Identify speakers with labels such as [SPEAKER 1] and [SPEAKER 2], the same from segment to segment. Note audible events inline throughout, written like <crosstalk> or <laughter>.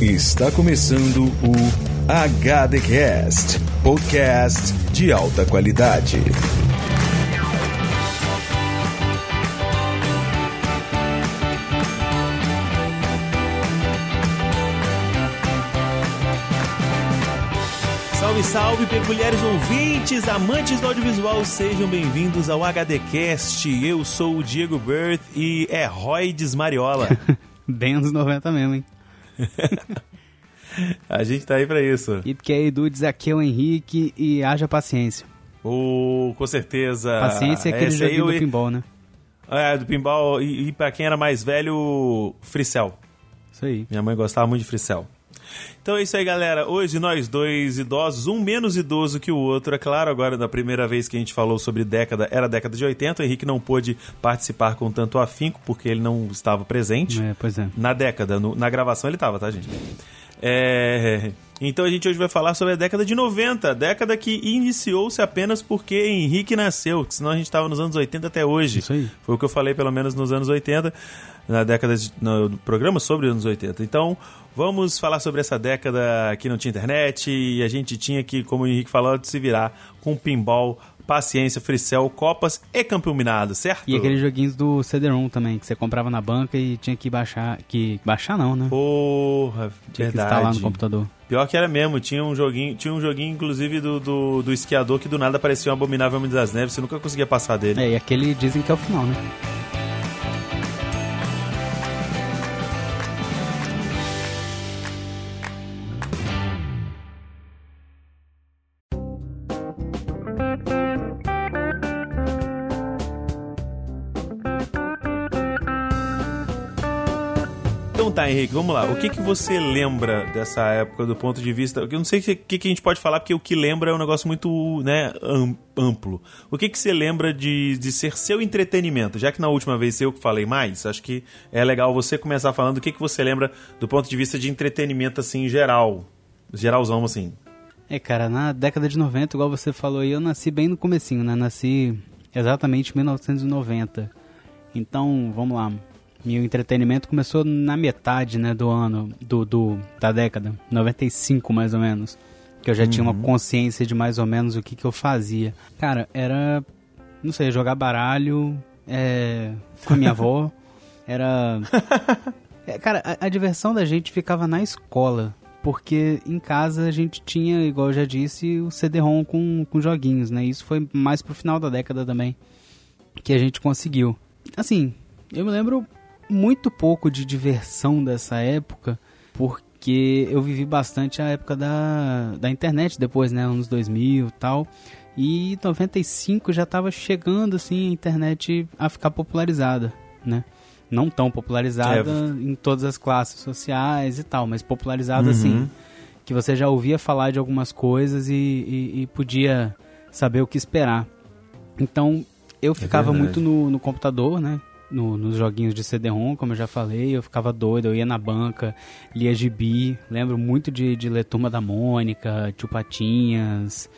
[SPEAKER 1] Está começando o HDcast, podcast de alta qualidade.
[SPEAKER 2] Salve, salve, peculiares ouvintes, amantes do audiovisual, sejam bem-vindos ao HDcast. Eu sou o Diego Berth e é Roy Desmariola. <laughs>
[SPEAKER 3] Bem anos 90 mesmo, hein? <laughs>
[SPEAKER 2] A gente tá aí pra isso.
[SPEAKER 3] E porque aí, Dudes, aqui é o Henrique e haja paciência.
[SPEAKER 2] Oh, com certeza.
[SPEAKER 3] Paciência é aquele
[SPEAKER 2] Esse
[SPEAKER 3] joguinho do
[SPEAKER 2] eu-
[SPEAKER 3] pinball, né?
[SPEAKER 2] É, do pinball. E, e pra quem era mais velho, Fricel.
[SPEAKER 3] Isso aí.
[SPEAKER 2] Minha mãe gostava muito de Fricel. Então é isso aí, galera. Hoje nós dois idosos, um menos idoso que o outro. É claro, agora da primeira vez que a gente falou sobre década, era década de 80. O Henrique não pôde participar com tanto afinco porque ele não estava presente.
[SPEAKER 3] É, pois é.
[SPEAKER 2] Na década, no- na gravação ele tava, tá, gente? É, então a gente hoje vai falar sobre a década de 90, década que iniciou-se apenas porque Henrique nasceu, que senão a gente tava nos anos 80 até hoje.
[SPEAKER 3] Isso aí.
[SPEAKER 2] Foi o que eu falei pelo menos nos anos 80, na década de, no programa sobre os anos 80. Então, vamos falar sobre essa década que não tinha internet e a gente tinha que, como o Henrique falou, de se virar com pinball, paciência, fricel, copas e campeão minado, certo?
[SPEAKER 3] E aqueles joguinhos do CD-ROM também, que você comprava na banca e tinha que baixar. Que baixar não, né?
[SPEAKER 2] Porra,
[SPEAKER 3] tinha que
[SPEAKER 2] verdade.
[SPEAKER 3] instalar no computador.
[SPEAKER 2] Pior que era mesmo, tinha um joguinho, tinha um joguinho inclusive do, do, do esquiador que do nada parecia um abominável Homem das Neves, você nunca conseguia passar dele.
[SPEAKER 3] É, e aquele dizem que é o final, né?
[SPEAKER 2] Henrique, vamos lá. O que, que você lembra dessa época do ponto de vista. Eu não sei o que, que, que a gente pode falar, porque o que lembra é um negócio muito né, am- amplo. O que, que você lembra de, de ser seu entretenimento? Já que na última vez eu que falei mais, acho que é legal você começar falando o que, que você lembra do ponto de vista de entretenimento, assim, em geral. Geralzão, assim.
[SPEAKER 3] É, cara, na década de 90, igual você falou aí, eu nasci bem no comecinho, né? Nasci exatamente em 1990. Então, vamos lá. Meu entretenimento começou na metade, né, do ano, do, do da década, 95 mais ou menos. Que eu já tinha uma consciência de mais ou menos o que, que eu fazia. Cara, era, não sei, jogar baralho é, com a minha avó. <laughs> Era é, cara, a, a diversão da gente ficava na escola. Porque em casa a gente tinha, igual eu já disse, o CD-ROM com, com joguinhos, né? Isso foi mais pro final da década também que a gente conseguiu. Assim, eu me lembro muito pouco de diversão dessa época, porque eu vivi bastante a época da, da internet depois, né? Anos 2000 e tal. E 95 já tava chegando, assim, a internet a ficar popularizada, né? Não tão popularizada em todas as classes sociais e tal, mas popularizada, assim, que você já ouvia falar de algumas coisas e, e- e podia saber o que esperar. Então, eu ficava
[SPEAKER 2] verdade.
[SPEAKER 3] muito no, no computador, né? No- nos joguinhos de CD-ROM, como eu já falei, eu ficava doido, eu ia na banca, lia gibi, lembro muito de, de ler Turma da Mônica, Tio Patinhas,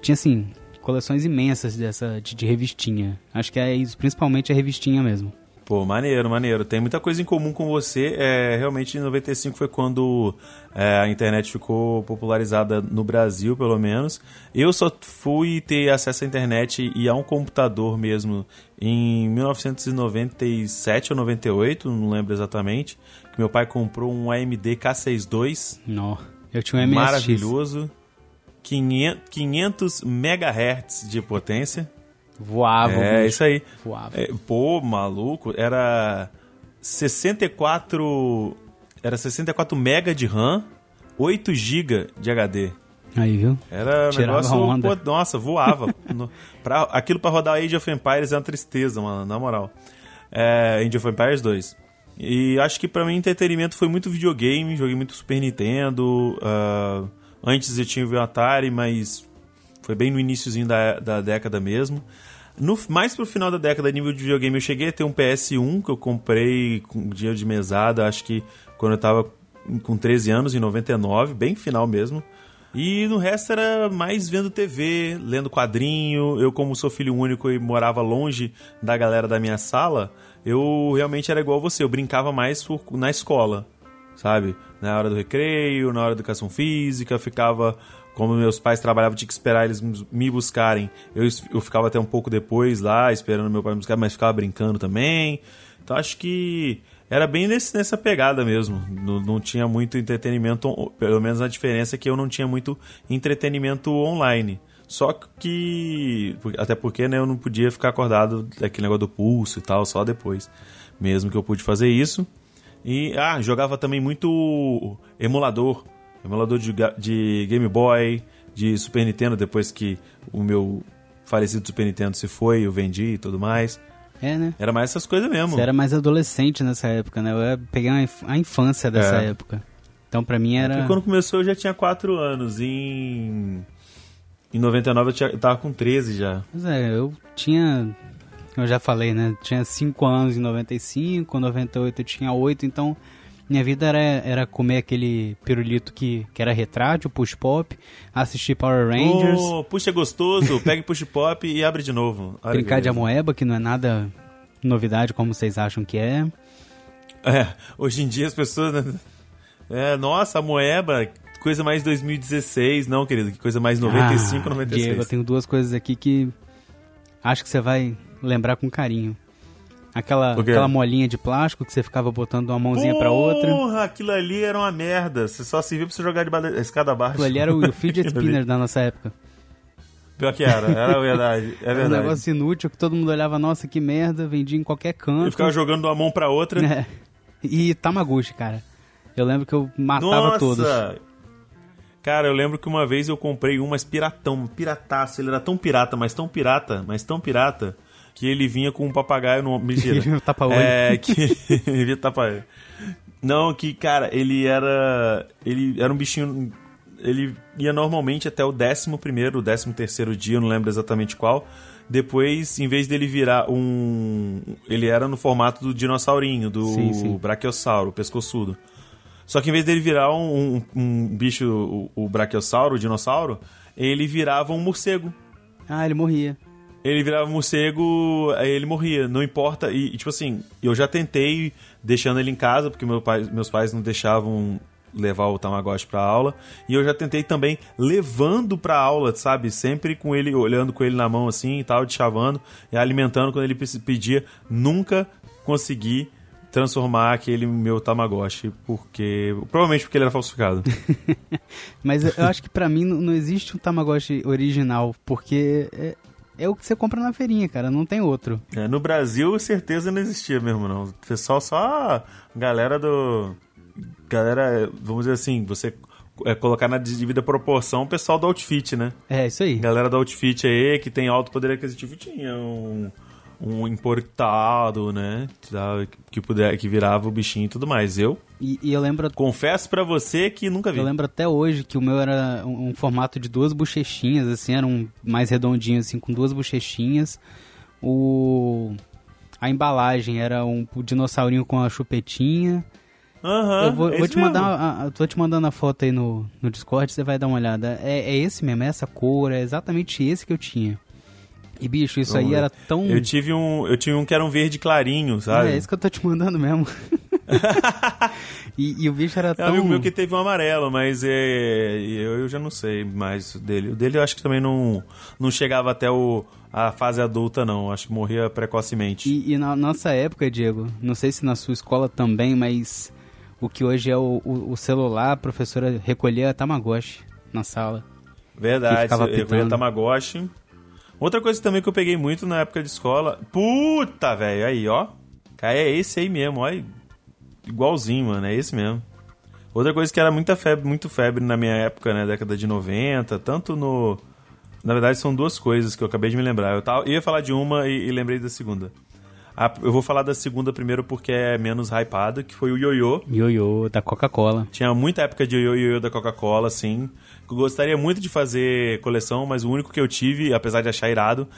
[SPEAKER 3] tinha assim, coleções imensas dessa, de, de revistinha, acho que é isso, principalmente a revistinha mesmo.
[SPEAKER 2] Pô, maneiro, maneiro. Tem muita coisa em comum com você. É, realmente, em 95 foi quando é, a internet ficou popularizada no Brasil, pelo menos. Eu só fui ter acesso à internet e a um computador mesmo em 1997 ou 98, não lembro exatamente. Que meu pai comprou um AMD K62
[SPEAKER 3] Nó, eu tinha um MSX.
[SPEAKER 2] maravilhoso. 500, 500 megahertz de potência.
[SPEAKER 3] Voava,
[SPEAKER 2] é, isso aí.
[SPEAKER 3] voava.
[SPEAKER 2] É, pô, maluco, era 64 era 64 mega de RAM, 8 GB de HD.
[SPEAKER 3] Aí, viu?
[SPEAKER 2] Era
[SPEAKER 3] Tirava
[SPEAKER 2] negócio,
[SPEAKER 3] onda.
[SPEAKER 2] pô, nossa, voava. no, pra, aquilo pra rodar Age of Empires é uma tristeza, mano, na moral. É, Age of Empires 2. E acho que pra mim entretenimento foi muito videogame, joguei muito Super Nintendo. ah, antes eu tinha o Atari, mas foi bem no iníciozinho da, da década mesmo. No, mais pro final da década, nível de videogame, eu cheguei a ter um PS1 que eu comprei com dinheiro de mesada, acho que quando eu tava com 13 anos, em 99, bem final mesmo. E no resto era mais vendo TV, lendo quadrinho. Eu, como sou filho único e morava longe da galera da minha sala, eu realmente era igual você. Eu brincava mais por- na escola. sabe? Na hora do recreio, na hora da educação física, ficava como meus pais trabalhavam, tinha que esperar eles me buscarem. Eu, eu ficava até um pouco depois lá, esperando meu pai me buscar, mas ficava brincando também. Então acho que era bem nesse, nessa pegada mesmo. Não, não, tinha muito entretenimento, pelo menos a diferença é que eu não tinha muito entretenimento online. Só que, até porque né, eu não podia ficar acordado daquele negócio do pulso e tal, só depois. Mesmo que eu pude fazer isso. E, ah, jogava também muito emulador emulador de, de Game Boy, de Super Nintendo, depois que o meu falecido Super Nintendo se foi, eu vendi e tudo mais.
[SPEAKER 3] É, né?
[SPEAKER 2] Era mais essas coisas mesmo.
[SPEAKER 3] Você era mais adolescente nessa época, né? Eu peguei a infância dessa é. época. Então pra mim era. Porque
[SPEAKER 2] quando começou eu já tinha 4 anos. Em. Em 99 eu, tinha, eu tava com 13 já.
[SPEAKER 3] Pois é, eu tinha. Eu já falei, né? Tinha 5 anos em 95, em 98 eu tinha 8, então minha vida era, era comer aquele pirulito que, que era retrátil, push pop, assistir Power Rangers.
[SPEAKER 2] Oh, puxa é gostoso, pega push pop e abre de novo.
[SPEAKER 3] Olha Brincar de amoeba, que não é nada novidade como vocês acham que é.
[SPEAKER 2] É, hoje em dia as pessoas. Né? É, nossa, a moeba, coisa mais 2016, não, querido, que coisa mais 95, ah, 96.
[SPEAKER 3] Diego, eu tenho duas coisas aqui que acho que você vai lembrar com carinho. Aquela, aquela molinha de plástico que você ficava botando uma mãozinha Porra, pra outra.
[SPEAKER 2] Porra, aquilo ali era uma merda. Você só servia pra você jogar de a escada abaixo.
[SPEAKER 3] Aquilo ali era o, o <laughs> fidget spinner da nossa época.
[SPEAKER 2] Pior que era, era <laughs> verdade. É verdade. Era
[SPEAKER 3] um negócio inútil que todo mundo olhava, nossa, que merda, vendia em qualquer canto.
[SPEAKER 2] E ficava jogando de uma mão pra outra. É.
[SPEAKER 3] E Tamaguchi, cara. Eu lembro que eu matava nossa. todos.
[SPEAKER 2] Cara, eu lembro que uma vez eu comprei um, mas piratão, pirataço. Ele era tão pirata, mas tão pirata, mas tão pirata, que ele vinha com um papagaio no. Mentira. <laughs>
[SPEAKER 3] ele tapa olho.
[SPEAKER 2] É, que. <laughs> ele vinha tapa Não, que, cara, ele era. Ele era um bichinho. Ele ia normalmente até o 11 primeiro, o 13 terceiro dia, eu não lembro exatamente qual. Depois, em vez dele virar um. Ele era no formato do dinossaurinho, do sim, sim. brachiossauro, pescoçudo. Só que em vez dele virar um, um, um bicho, o, o brachiosauro, o dinossauro, ele virava um morcego.
[SPEAKER 3] Ah, ele morria
[SPEAKER 2] ele virava morcego, aí ele morria. Não importa. E, tipo assim, eu já tentei deixando ele em casa, porque meu pai, meus pais não deixavam levar o Tamagotchi pra aula. E eu já tentei também levando pra aula, sabe? Sempre com ele, olhando com ele na mão assim e tal, de chavando, e alimentando quando ele pedia. Nunca consegui transformar aquele meu Tamagotchi, porque. Provavelmente porque ele era falsificado. <laughs>
[SPEAKER 3] Mas eu acho que para mim não existe um Tamagotchi original, porque é, é o que você compra na feirinha, cara, não tem outro.
[SPEAKER 2] É, no Brasil, certeza não existia mesmo, não. O pessoal só. Galera do. Galera, vamos dizer assim, você é, colocar na devida proporção o pessoal do outfit, né?
[SPEAKER 3] É, isso aí.
[SPEAKER 2] Galera do outfit aí, que tem alto poder aquisitivo, tinha um um importado, né? Que, puder, que virava o bichinho e tudo mais. Eu.
[SPEAKER 3] E, e eu lembro.
[SPEAKER 2] Confesso para você que nunca vi.
[SPEAKER 3] Eu lembro até hoje que o meu era um, um, formato de duas bochechinhas, assim, era um mais redondinho, assim, com duas bochechinhas. O. A embalagem era um, dinossaurinho com a chupetinha.
[SPEAKER 2] Uhum,
[SPEAKER 3] eu vou, vou te mandar, a, a, tô te mandando a foto aí no, no Discord, você vai dar uma olhada. É, é esse mesmo, é essa cor, é exatamente esse que eu tinha. E bicho, isso aí era tão.
[SPEAKER 2] Eu tive um, eu tive um que era um verde clarinho, sabe?
[SPEAKER 3] É, é isso que eu tô te mandando mesmo. <laughs> e, e, o bicho era tão.
[SPEAKER 2] É um amigo meu que teve um amarelo, mas é, eu, eu já não sei mais dele. O dele eu acho que também não, não chegava até o, a fase adulta, não. Acho que morria precocemente.
[SPEAKER 3] E, e na nossa época, Diego, não sei se na sua escola também, mas o que hoje é o, o, o celular, a professora recolhia Tamagotchi na sala.
[SPEAKER 2] Verdade, recolhia Tamagotchi. Outra coisa também que eu peguei muito na época de escola. Puta, velho, aí, ó. Cara, é esse aí mesmo, ó. Igualzinho, mano, é esse mesmo. Outra coisa que era muita febre, muito febre na minha época, né, década de 90, tanto no. Na verdade, são duas coisas que eu acabei de me lembrar. Eu tava, ia falar de uma e, e lembrei da segunda. A, eu vou falar da segunda primeiro porque é menos hypada, que foi o ioiô.
[SPEAKER 3] Ioiô da Coca-Cola.
[SPEAKER 2] Tinha muita época de ioiô da Coca-Cola, sim. Eu gostaria muito de fazer coleção, mas o único que eu tive, apesar de achar irado,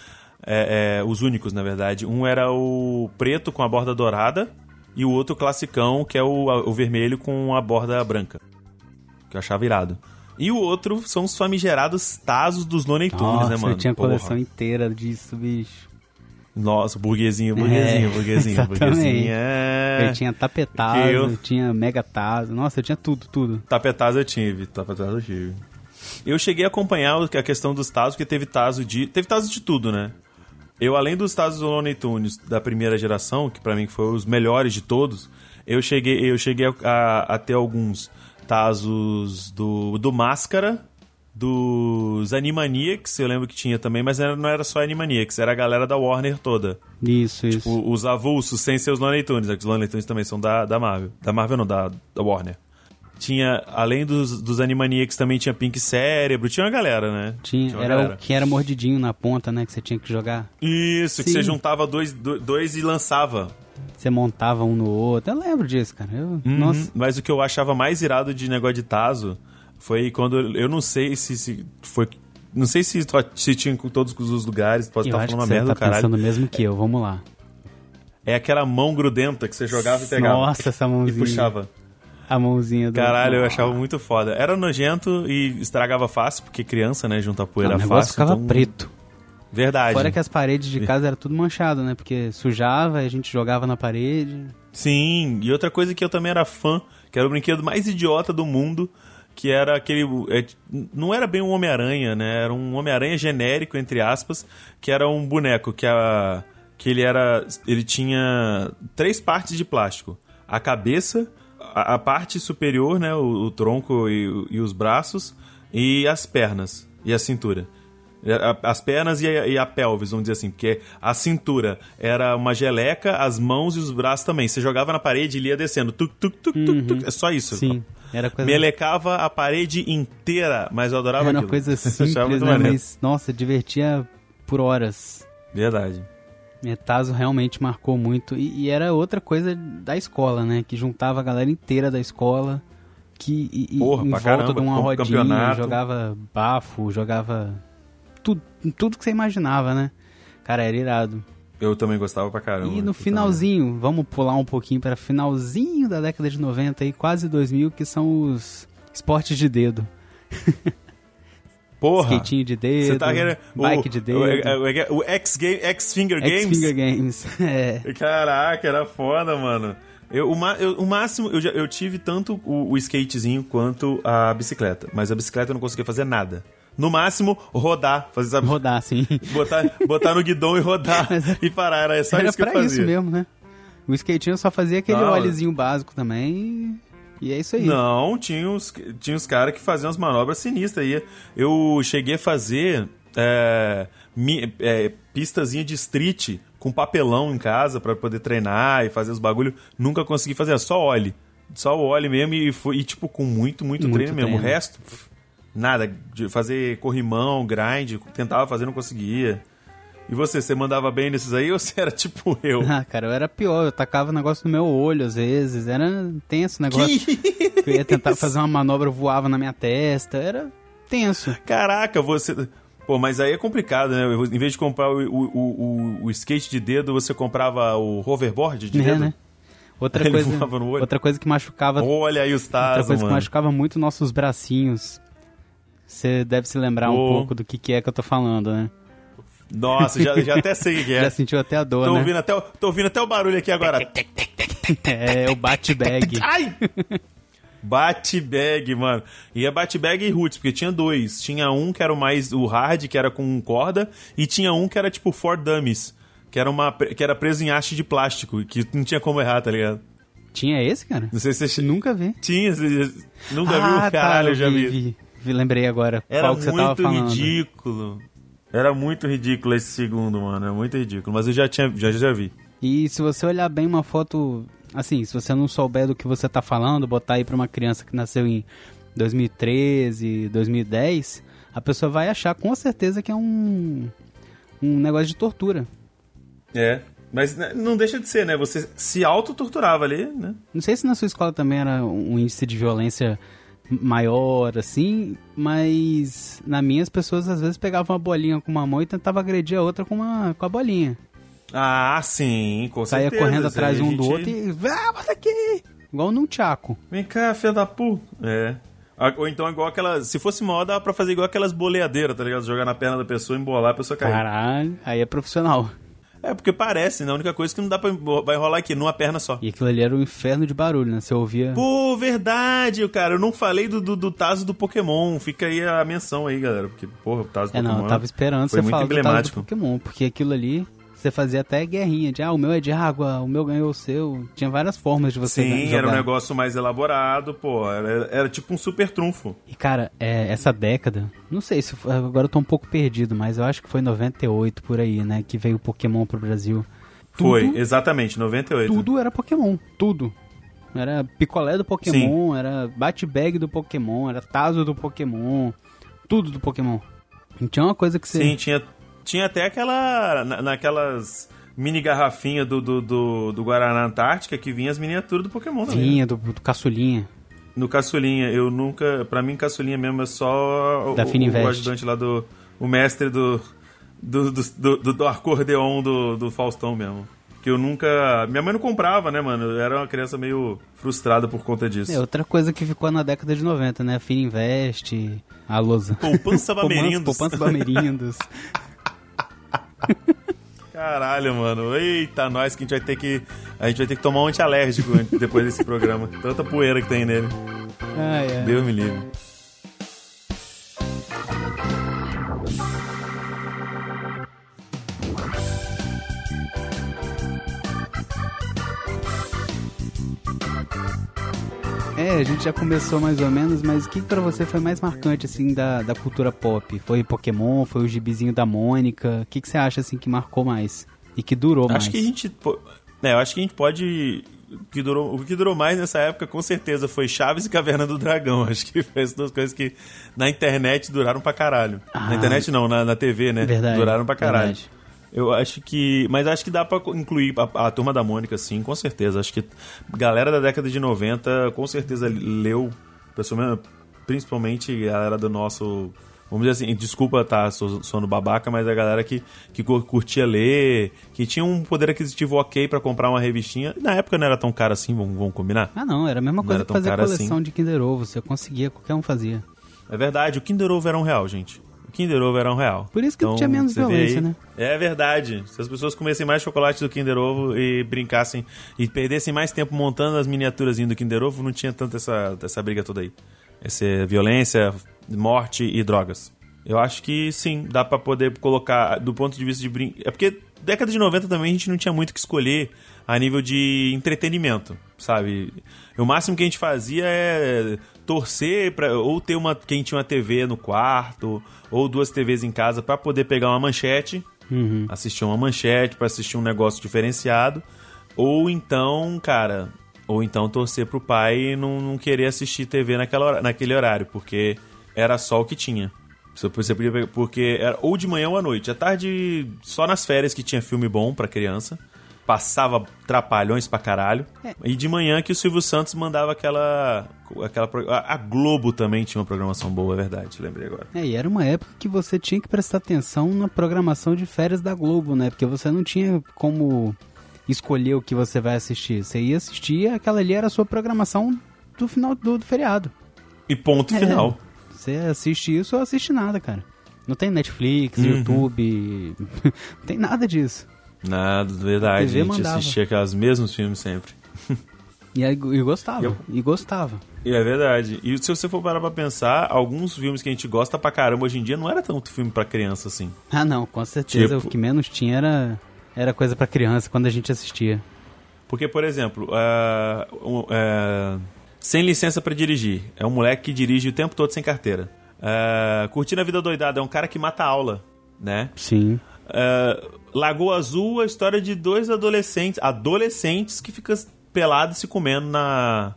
[SPEAKER 2] é, é, os únicos, na verdade. Um era o preto com a borda dourada e o outro classicão, que é o, o vermelho com a borda branca. Que eu achava irado. E o outro são os famigerados Tazos dos Looney Tunes, né, mano?
[SPEAKER 3] eu tinha coleção Porra. inteira disso, bicho.
[SPEAKER 2] Nossa, burguesinho, burguesinho,
[SPEAKER 3] É,
[SPEAKER 2] burguesinho, <laughs>
[SPEAKER 3] exatamente.
[SPEAKER 2] burguesinho. É...
[SPEAKER 3] Eu tinha tapetazo,
[SPEAKER 2] Que eu-
[SPEAKER 3] tinha megatazo. Nossa, eu tinha tudo, tudo.
[SPEAKER 2] Tapetazo eu tive, tapetazo eu tive. Eu cheguei a acompanhar a questão dos Tazos, porque teve Tazo de. Teve Tazo de tudo, né? Eu, além dos Tazos do Looney Tunes da primeira geração, que pra mim foram os melhores de todos, eu cheguei, eu cheguei a, a- a ter alguns Tazos do, do Máscara, dos Animaniacs, eu lembro que tinha também, mas não era só Animaniacs, era a galera da Warner toda.
[SPEAKER 3] Isso, isso.
[SPEAKER 2] Tipo, os avulsos sem ser os Looney Tunes, que os Looney Tunes também são da, da Marvel. Da Marvel não, da, da Warner. Tinha, além dos, dos Animaniacs, também tinha Pink Cérebro, tinha uma galera, né?
[SPEAKER 3] Tinha,
[SPEAKER 2] uma
[SPEAKER 3] era
[SPEAKER 2] galera.
[SPEAKER 3] o que era mordidinho na ponta, né? Que você tinha que jogar.
[SPEAKER 2] Isso, que
[SPEAKER 3] Sim.
[SPEAKER 2] você juntava dois, do- dois e lançava.
[SPEAKER 3] Você montava um no outro. Eu lembro disso, cara. Eu,
[SPEAKER 2] Uhum.
[SPEAKER 3] Nossa.
[SPEAKER 2] Mas o que eu achava mais irado de negócio de Tazo foi quando. Eu não sei se, se foi. Não sei se, se tinha em todos os lugares, posso
[SPEAKER 3] Eu
[SPEAKER 2] estar
[SPEAKER 3] acho
[SPEAKER 2] falando uma merda
[SPEAKER 3] tá
[SPEAKER 2] do caralho.
[SPEAKER 3] pensando mesmo que eu. Vamos lá.
[SPEAKER 2] É aquela mão grudenta que você jogava e pegava.
[SPEAKER 3] Nossa, essa <laughs>
[SPEAKER 2] E
[SPEAKER 3] mãozinha.
[SPEAKER 2] puxava.
[SPEAKER 3] A mãozinha do...
[SPEAKER 2] Caralho, eu achava muito foda. Era nojento e estragava fácil, porque criança, né, juntar
[SPEAKER 3] Não,
[SPEAKER 2] poeira
[SPEAKER 3] o negócio
[SPEAKER 2] fácil.
[SPEAKER 3] ficava
[SPEAKER 2] então-
[SPEAKER 3] preto.
[SPEAKER 2] Verdade.
[SPEAKER 3] Fora que as paredes de casa era tudo manchado, né? Porque sujava e a gente jogava na parede.
[SPEAKER 2] Sim, e outra coisa que eu também era fã, que era o brinquedo mais idiota do mundo, que era aquele. é, não era bem um Homem-Aranha, né? Era um Homem-Aranha genérico, entre aspas, que era um boneco que a. que ele era. ele tinha três partes de plástico. A cabeça, a, a parte superior, né? O, o tronco e, e os braços, e as pernas e a cintura. A- As pernas e a, e a pelvis, vamos dizer assim, porque a cintura era uma geleca, as mãos e os braços também. Você jogava na parede e ele ia descendo. Tuc, tuc, tuc, tuc, tuc. É só isso.
[SPEAKER 3] Sim, era coisa...
[SPEAKER 2] Melecava a parede inteira, mas eu adorava
[SPEAKER 3] Era uma
[SPEAKER 2] aquilo.
[SPEAKER 3] coisa <laughs> simples, né?
[SPEAKER 2] maneiro.
[SPEAKER 3] Mas, nossa, divertia por horas.
[SPEAKER 2] Verdade.
[SPEAKER 3] Metazo realmente marcou muito. E, e era outra coisa da escola, né? Que juntava a galera inteira da escola. Que e, e
[SPEAKER 2] Porra,
[SPEAKER 3] em volta
[SPEAKER 2] caramba,
[SPEAKER 3] de uma rodinha,
[SPEAKER 2] campeonato.
[SPEAKER 3] jogava bafo, jogava tudo, tudo que você imaginava, né? Cara, era irado.
[SPEAKER 2] Eu também gostava pra caramba.
[SPEAKER 3] E no finalzinho, vamos pular um pouquinho para finalzinho da década de 90 e quase 2000, que são os esportes de dedo.
[SPEAKER 2] também. <laughs> Porra!
[SPEAKER 3] Skatinho de dedo,
[SPEAKER 2] Você tá querendo.
[SPEAKER 3] bike
[SPEAKER 2] o,
[SPEAKER 3] de dedo,
[SPEAKER 2] O, o, o X-Finger Games?
[SPEAKER 3] X-Finger Games. <laughs> é.
[SPEAKER 2] Caraca, era foda, mano. Eu, o, ma- eu- o máximo, eu, já- eu tive tanto o, o skatezinho quanto a bicicleta. Mas a bicicleta eu não conseguia fazer nada. No máximo, rodar. Fazer, sabe?
[SPEAKER 3] Rodar, assim.
[SPEAKER 2] Botar, botar no guidão e rodar. <laughs> e parar. Era só
[SPEAKER 3] Era
[SPEAKER 2] isso que eu
[SPEAKER 3] pra
[SPEAKER 2] fazia.
[SPEAKER 3] isso mesmo, né? O skatinho só fazia aquele
[SPEAKER 2] Não,
[SPEAKER 3] óleozinho básico também e... É isso aí.
[SPEAKER 2] Não, tinha os, tinha caras que faziam as manobras sinistras aí. Eu cheguei a fazer é, mi- é, pistazinha de street com papelão em casa pra poder treinar e fazer os bagulho. Nunca consegui fazer, só óleo. Só o óleo mesmo e, foi, e, tipo, com muito, muito,
[SPEAKER 3] Muito
[SPEAKER 2] treino mesmo. O
[SPEAKER 3] treino.
[SPEAKER 2] resto, pff, nada. De fazer corrimão, grind, tentava fazer, não conseguia. E você, você mandava bem nesses aí ou <laughs> você era tipo eu?
[SPEAKER 3] Ah, cara, eu era pior. Eu tacava o negócio no meu olho às vezes. Era tenso o negócio.
[SPEAKER 2] Que
[SPEAKER 3] Eu ia tentar fazer uma manobra, voava na minha testa. Era tenso.
[SPEAKER 2] Caraca, você. Pô, mas aí é complicado, né? Em vez de comprar o, o, o, o skate de dedo, você comprava o hoverboard de
[SPEAKER 3] né,
[SPEAKER 2] dedo?
[SPEAKER 3] né? Outra coisa, outra coisa que machucava,
[SPEAKER 2] Olha aí os
[SPEAKER 3] outra
[SPEAKER 2] Tazos,
[SPEAKER 3] coisa que
[SPEAKER 2] mano.
[SPEAKER 3] machucava muito nossos bracinhos. Você deve se lembrar um
[SPEAKER 2] Ô.
[SPEAKER 3] pouco do que, que é que eu tô falando, né?
[SPEAKER 2] Nossa, já, já até sei o <laughs> que é.
[SPEAKER 3] Já sentiu até a dor,
[SPEAKER 2] Tô
[SPEAKER 3] né?
[SPEAKER 2] ouvindo, até, o- tô ouvindo até o barulho aqui agora. <laughs>
[SPEAKER 3] É, o bate-bag. <laughs>
[SPEAKER 2] Ai! Bate-bag, mano. E é bate-bag e roots, porque tinha dois. Tinha um que era o mais o hard, que era com corda, e tinha um que era tipo for dummies, que era uma que era preso em haste de plástico, que não tinha como errar, tá ligado?
[SPEAKER 3] Tinha esse, cara?
[SPEAKER 2] Não sei se você
[SPEAKER 3] Nunca vi.
[SPEAKER 2] tinha, você nunca
[SPEAKER 3] ah,
[SPEAKER 2] viu, caralho,
[SPEAKER 3] tá,
[SPEAKER 2] eu já vi.
[SPEAKER 3] vi. Lembrei agora
[SPEAKER 2] Era
[SPEAKER 3] qual que você tava
[SPEAKER 2] muito ridículo. Era muito ridículo esse segundo, mano. É muito ridículo. Mas eu já tinha, já, já vi.
[SPEAKER 3] E se você olhar bem uma foto, assim, se você não souber do que você tá falando, botar aí pra uma criança que nasceu em 2013, 2010, a pessoa vai achar com certeza que é um um negócio de tortura.
[SPEAKER 2] É. Mas né, não deixa de ser, né? Você se autotorturava ali, né?
[SPEAKER 3] Não sei se na sua escola também era um índice de violência maior, assim, mas na minha as pessoas às vezes pegavam uma bolinha com uma mão e tentavam agredir a outra com, uma, com a bolinha.
[SPEAKER 2] Ah, sim, com
[SPEAKER 3] Saía
[SPEAKER 2] certeza.
[SPEAKER 3] correndo
[SPEAKER 2] Isso
[SPEAKER 3] atrás um
[SPEAKER 2] a
[SPEAKER 3] do
[SPEAKER 2] gente-
[SPEAKER 3] outro e. Ah, bota aqui! Igual num tchaco.
[SPEAKER 2] Vem cá, filha da puta. É. Ou então igual aquelas. Se fosse moda, dava pra fazer igual aquelas boleadeiras, tá ligado? Jogar na perna da pessoa, embolar, a pessoa cair.
[SPEAKER 3] Caralho, aí é profissional.
[SPEAKER 2] É, porque parece, né? A única coisa que não dá pra. Vai rolar aqui, numa perna só.
[SPEAKER 3] E aquilo ali era um inferno de barulho, né? Você ouvia.
[SPEAKER 2] Pô, verdade, cara. Eu não falei do, do, do Tazo do Pokémon. Fica aí a menção aí, galera. Porque, porra, o Tazo do
[SPEAKER 3] É,
[SPEAKER 2] Pokémon.
[SPEAKER 3] não, eu tava esperando você
[SPEAKER 2] muito
[SPEAKER 3] falar do Tazo do. Pokémon, porque aquilo ali. Você fazia até guerrinha de, ah, o meu é de água, o meu ganhou o seu. Tinha várias formas de você
[SPEAKER 2] Sim,
[SPEAKER 3] jogar.
[SPEAKER 2] era um negócio mais elaborado, pô. Era, era tipo um super trunfo.
[SPEAKER 3] E cara, é, essa década, não sei se foi- agora eu tô um pouco perdido, mas eu acho que foi 98 por aí, né, que veio o Pokémon pro Brasil.
[SPEAKER 2] Foi,
[SPEAKER 3] Tudo-
[SPEAKER 2] exatamente, 98.
[SPEAKER 3] Tudo era Pokémon, tudo. Era picolé do Pokémon, era bate-bag do Pokémon, era taso do Pokémon, tudo do Pokémon. Não tinha uma coisa que você...
[SPEAKER 2] Sim, tinha, tinha até aquela. na- naquelas mini garrafinha do, do, do, do Guaraná Antártica que vinha as miniaturas do Pokémon também.
[SPEAKER 3] Vinha do, do caçulinha.
[SPEAKER 2] No Caçulinha, eu nunca. Pra mim, Caçulinha mesmo é só o,
[SPEAKER 3] Da
[SPEAKER 2] o,
[SPEAKER 3] Fininvest.
[SPEAKER 2] o ajudante lá do. O mestre do. Do, do, do, do- do acordeon do, do Faustão mesmo. Que eu nunca. Minha mãe não comprava, né, mano? Eu era uma criança meio frustrada por conta disso.
[SPEAKER 3] É, outra coisa que ficou na década de 90, né, a Fininvest, a Losa...
[SPEAKER 2] Poupança Bamerindos.
[SPEAKER 3] Poupança Bamerindos. <laughs>
[SPEAKER 2] Caralho, mano. Eita, nós que a gente vai ter que. A gente vai ter que tomar um antialérgico depois desse programa. Tanta poeira que tem nele.
[SPEAKER 3] ah, é.
[SPEAKER 2] Deus me livre.
[SPEAKER 3] É, a gente já começou mais ou menos, mas o que pra você foi mais marcante, assim, da, da cultura pop? Foi Pokémon? Foi o gibizinho da Mônica? O que, que você acha, assim, que marcou mais? E que durou mais?
[SPEAKER 2] Acho que a gente. É, eu acho que a gente pode. O que, durou, o que durou mais nessa época, com certeza, foi Chaves e Caverna do Dragão. <laughs> Acho que foi as duas coisas que na internet duraram pra caralho.
[SPEAKER 3] Ah.
[SPEAKER 2] na internet não, na, na TV, né?
[SPEAKER 3] Verdade,
[SPEAKER 2] Duraram pra caralho.
[SPEAKER 3] verdade.
[SPEAKER 2] Eu acho que. Mas acho que dá pra incluir a, a turma da Mônica, sim, com certeza. Acho que galera da década de 90 com certeza leu, principalmente a galera do nosso. Vamos dizer assim, desculpa tá sono babaca, mas a galera que, que cur- curtia ler, que tinha um poder aquisitivo ok pra comprar uma revistinha. Na época não era tão caro assim, vamos, vamos combinar?
[SPEAKER 3] Ah, não, era a mesma
[SPEAKER 2] Não
[SPEAKER 3] coisa
[SPEAKER 2] era
[SPEAKER 3] que fazer
[SPEAKER 2] caro
[SPEAKER 3] coleção
[SPEAKER 2] assim.
[SPEAKER 3] de Kinder Ovo. Você conseguia, qualquer um fazia.
[SPEAKER 2] É verdade, o Kinder Ovo era um real, gente. O Kinder Ovo era um real.
[SPEAKER 3] Por isso que tinha menos violência,
[SPEAKER 2] aí-
[SPEAKER 3] né?
[SPEAKER 2] É verdade. Se as pessoas comessem mais chocolate do Kinder Ovo e brincassem e perdessem mais tempo montando as miniaturazinhas do Kinder Ovo, não tinha tanta essa, essa briga toda aí. Essa violência, morte e drogas. Eu acho que sim, dá pra poder colocar do ponto de vista de brin... É porque década de 90 também a gente não tinha muito o que escolher a nível de entretenimento, sabe? O máximo que a gente fazia é torcer para ou ter uma quem tinha uma TV no quarto ou duas TVs em casa pra poder pegar uma manchete,
[SPEAKER 3] Uhum.
[SPEAKER 2] assistir uma manchete pra assistir um negócio diferenciado, ou então, cara, ou então torcer pro pai não, não querer assistir TV naquela hora- naquele horário, porque era só o que tinha. Você podia pegar- Porque era ou de manhã ou à noite. À tarde, só nas férias que tinha filme bom pra criança. Passava trapalhões pra caralho.
[SPEAKER 3] É.
[SPEAKER 2] E de manhã que o Silvio Santos mandava aquela. aquela a Globo também tinha uma programação boa, é verdade, lembrei agora.
[SPEAKER 3] É, e era uma época que você tinha que prestar atenção na programação de férias da Globo, né? Porque você não tinha como escolher o que você vai assistir. Você ia assistir, aquela ali era a sua programação do final do, do feriado.
[SPEAKER 2] E ponto
[SPEAKER 3] É.
[SPEAKER 2] final.
[SPEAKER 3] Você assiste isso ou assiste nada, cara. Não tem Netflix,
[SPEAKER 2] Uhum.
[SPEAKER 3] YouTube, <laughs> não tem nada disso.
[SPEAKER 2] Nada, verdade.
[SPEAKER 3] TV
[SPEAKER 2] A gente
[SPEAKER 3] mandava.
[SPEAKER 2] assistia aqueles mesmos filmes sempre. <laughs>
[SPEAKER 3] E, aí- e gostava,
[SPEAKER 2] Eu-
[SPEAKER 3] e gostava.
[SPEAKER 2] E é verdade. E se você for parar pra pensar, alguns filmes que a gente gosta pra caramba hoje em dia não era tanto filme pra criança assim.
[SPEAKER 3] Ah, não, com certeza.
[SPEAKER 2] Tipo-
[SPEAKER 3] O que menos tinha era, era coisa pra criança quando a gente assistia.
[SPEAKER 2] Porque, por exemplo, um, ah, sem licença pra dirigir. É um moleque que dirige o tempo todo sem carteira. Ah, Curtindo a Vida Doidada é um cara que mata a aula, né?
[SPEAKER 3] Sim.
[SPEAKER 2] Ah, Lagoa Azul, a história de dois adolescentes, adolescentes que ficam pelados se comendo na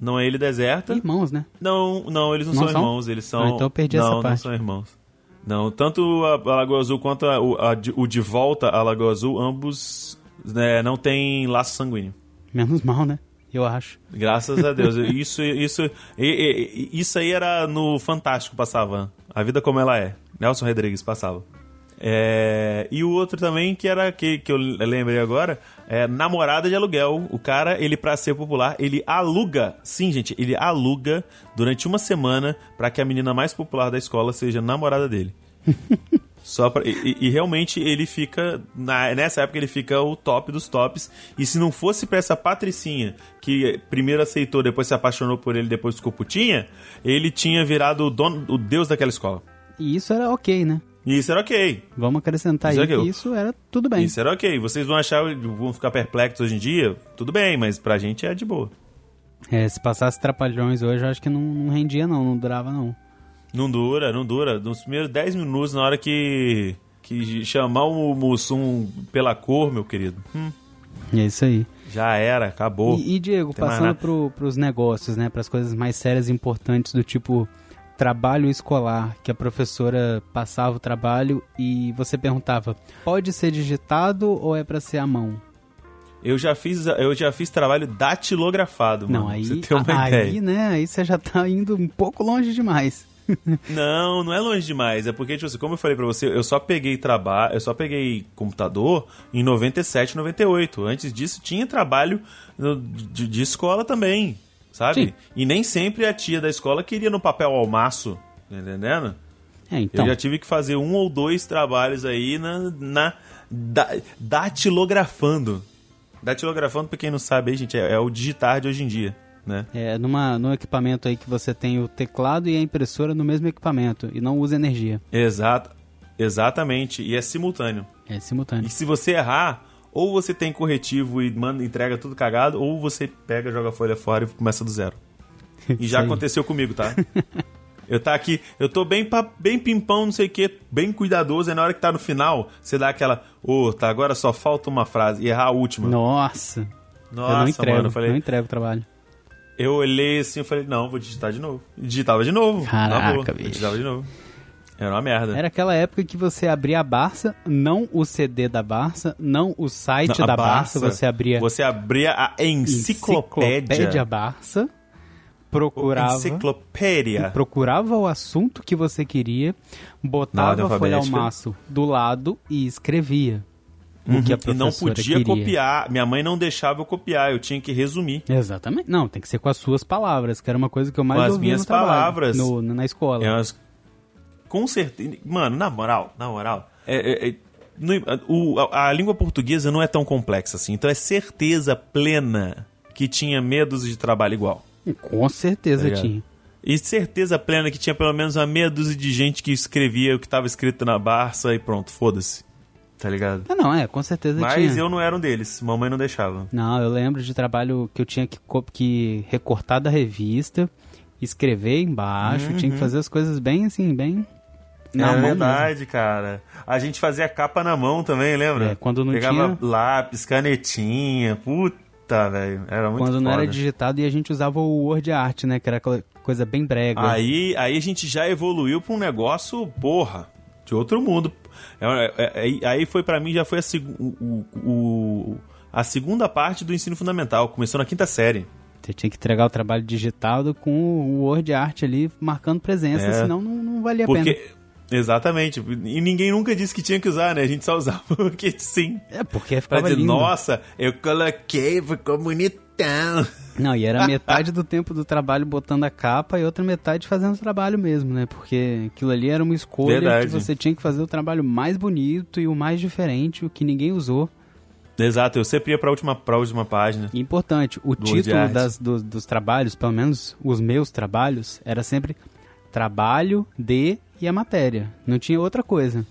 [SPEAKER 2] numa ilha deserta.
[SPEAKER 3] Irmãos, né?
[SPEAKER 2] Não, não, eles não,
[SPEAKER 3] Não
[SPEAKER 2] são,
[SPEAKER 3] são?
[SPEAKER 2] irmãos, eles são.
[SPEAKER 3] Ah, então eu perdi
[SPEAKER 2] não,
[SPEAKER 3] essa
[SPEAKER 2] Não,
[SPEAKER 3] parte.
[SPEAKER 2] são irmãos. Não, tanto a, a Lagoa Azul quanto a- o, a de- o de volta à Lagoa Azul, ambos né, não têm laço sanguíneo.
[SPEAKER 3] Menos mal, né? Eu acho.
[SPEAKER 2] Graças a Deus. <laughs> Isso, isso, isso aí era no Fantástico passava. A vida como ela é. Nelson Rodrigues passava. É, e o outro também que era que, que eu lembrei agora é namorada de aluguel. O cara, ele pra ser popular, ele aluga, sim, gente, ele aluga durante uma semana pra que a menina mais popular da escola seja namorada dele. <laughs> Só pra, e, e, realmente ele fica. Na, nessa época ele fica o top dos tops. E se não fosse pra essa Patricinha, que primeiro aceitou, depois se apaixonou por ele, depois ficou putinha, ele tinha virado o dono, o deus daquela escola.
[SPEAKER 3] E isso era ok, né?
[SPEAKER 2] E isso era ok.
[SPEAKER 3] Vamos acrescentar isso aí isso era tudo bem.
[SPEAKER 2] Isso era ok. Vocês vão achar, vão ficar perplexos hoje em dia, tudo bem, mas pra gente é de boa.
[SPEAKER 3] É, se passasse Trapalhões hoje, eu acho que não, não rendia não, não durava não.
[SPEAKER 2] Não dura, não dura. Nos primeiros 10 minutos, na hora que, que chamar o Mussum pela cor, meu querido. Hum.
[SPEAKER 3] É isso aí.
[SPEAKER 2] Já era, acabou.
[SPEAKER 3] E, e Diego, passando pro, pros negócios, né? Para as coisas mais sérias e importantes do tipo trabalho escolar, que a professora passava o trabalho e você perguntava: pode ser digitado ou é para ser à mão?
[SPEAKER 2] Eu já fiz, eu já fiz trabalho datilografado, mano. Não, aí, você tem uma
[SPEAKER 3] aí,
[SPEAKER 2] ideia.
[SPEAKER 3] né? Aí você já tá indo um pouco longe demais <laughs>
[SPEAKER 2] não, não é longe demais. É porque, tipo assim, como eu falei pra você, eu só peguei trabalho, eu só peguei computador em 97, 98. Antes disso, tinha trabalho de, de, escola também, sabe? Sim. E nem sempre a tia da escola queria no papel almaço, tá entendendo? É, então. Eu já tive que fazer um ou dois trabalhos aí na, na da, datilografando. Datilografando, pra quem não sabe aí, gente, é, é o digitar de hoje em dia né?
[SPEAKER 3] É, numa, num equipamento aí que você tem o teclado e a impressora no mesmo equipamento e não usa energia.
[SPEAKER 2] Exato, exatamente. E é simultâneo.
[SPEAKER 3] É simultâneo.
[SPEAKER 2] E se você errar, ou você tem corretivo e manda, entrega tudo cagado, ou você pega, joga a folha fora e começa do zero. E já <laughs> aconteceu comigo, tá? Eu tá aqui, eu tô bem, bem pimpão, não sei o que, bem cuidadoso, e na hora que tá no final, você dá aquela, ô, oh, tá, agora só falta uma frase, e errar a última.
[SPEAKER 3] Nossa.
[SPEAKER 2] Nossa, eu não entrego, mano, eu falei,
[SPEAKER 3] não entrego o trabalho.
[SPEAKER 2] Eu olhei assim e falei, não, vou digitar de novo. E digitava de novo.
[SPEAKER 3] Caraca, bicho.
[SPEAKER 2] Digitava de novo. Era uma merda.
[SPEAKER 3] Era aquela época que você abria a Barça, não o CD da Barça, não o site não, da Barça, Barça, você abria...
[SPEAKER 2] Você abria a enciclopédia.
[SPEAKER 3] Enciclopédia Barça, procurava...
[SPEAKER 2] Enciclopédia.
[SPEAKER 3] Procurava o assunto que você queria, botava a folha ao maço do lado e escrevia.
[SPEAKER 2] Uhum. E não podia queria. copiar. Minha mãe não deixava eu copiar, eu tinha que resumir.
[SPEAKER 3] Exatamente. Não, tem que ser com as suas palavras, que era uma coisa que eu mais
[SPEAKER 2] com as minhas
[SPEAKER 3] trabalho,
[SPEAKER 2] palavras.
[SPEAKER 3] No, na escola.
[SPEAKER 2] É umas... Com certeza. Mano, na moral, na moral. É, é, é, no, o, a, a, língua portuguesa não é tão complexa assim. Então é certeza plena que tinha medos de trabalho igual.
[SPEAKER 3] Com certeza tá tinha.
[SPEAKER 2] E certeza plena que tinha pelo menos uma meia dúzia de gente que escrevia o que estava escrito na Barça e pronto, foda-se tá ligado?
[SPEAKER 3] Ah, não, é, com certeza
[SPEAKER 2] Mas
[SPEAKER 3] tinha.
[SPEAKER 2] eu não era um deles, mamãe não deixava.
[SPEAKER 3] Não, eu lembro de trabalho que eu tinha que, que recortar da revista, escrever embaixo, uhum. tinha que uhum. fazer as coisas bem assim, bem
[SPEAKER 2] na é verdade, mesmo. cara. A gente fazia capa na mão também, lembra? É,
[SPEAKER 3] quando não
[SPEAKER 2] Pegava
[SPEAKER 3] tinha...
[SPEAKER 2] lápis, canetinha, puta, velho. Era muito
[SPEAKER 3] Quando
[SPEAKER 2] foda.
[SPEAKER 3] não era digitado e a gente usava o Word Art, né? Que era aquela coisa bem brega.
[SPEAKER 2] Aí, aí a gente já evoluiu pra um negócio, porra, de outro mundo. É, é, é, aí foi para mim, já foi a, o, o, a segunda parte do ensino fundamental. Começou na quinta série.
[SPEAKER 3] Você tinha que entregar o trabalho digitado com o Word Art ali marcando presença, é, senão não, não valia
[SPEAKER 2] porque,
[SPEAKER 3] a pena.
[SPEAKER 2] Exatamente. E ninguém nunca disse que tinha que usar, né? A gente só usava <laughs> porque sim.
[SPEAKER 3] É, porque ficava pra dizer,
[SPEAKER 2] lindo. Nossa, eu coloquei, ficou bonitão. <laughs>
[SPEAKER 3] Não, e era metade do tempo do trabalho botando a capa e outra metade fazendo o trabalho mesmo, né? Porque aquilo ali era uma escolha Verdade. que você tinha que fazer o trabalho mais bonito e o mais diferente, o que ninguém usou.
[SPEAKER 2] Exato, eu sempre ia para a última, pra última página.
[SPEAKER 3] Importante, o título das, do, dos trabalhos, pelo menos os meus trabalhos, era sempre trabalho de e a matéria. Não tinha outra coisa.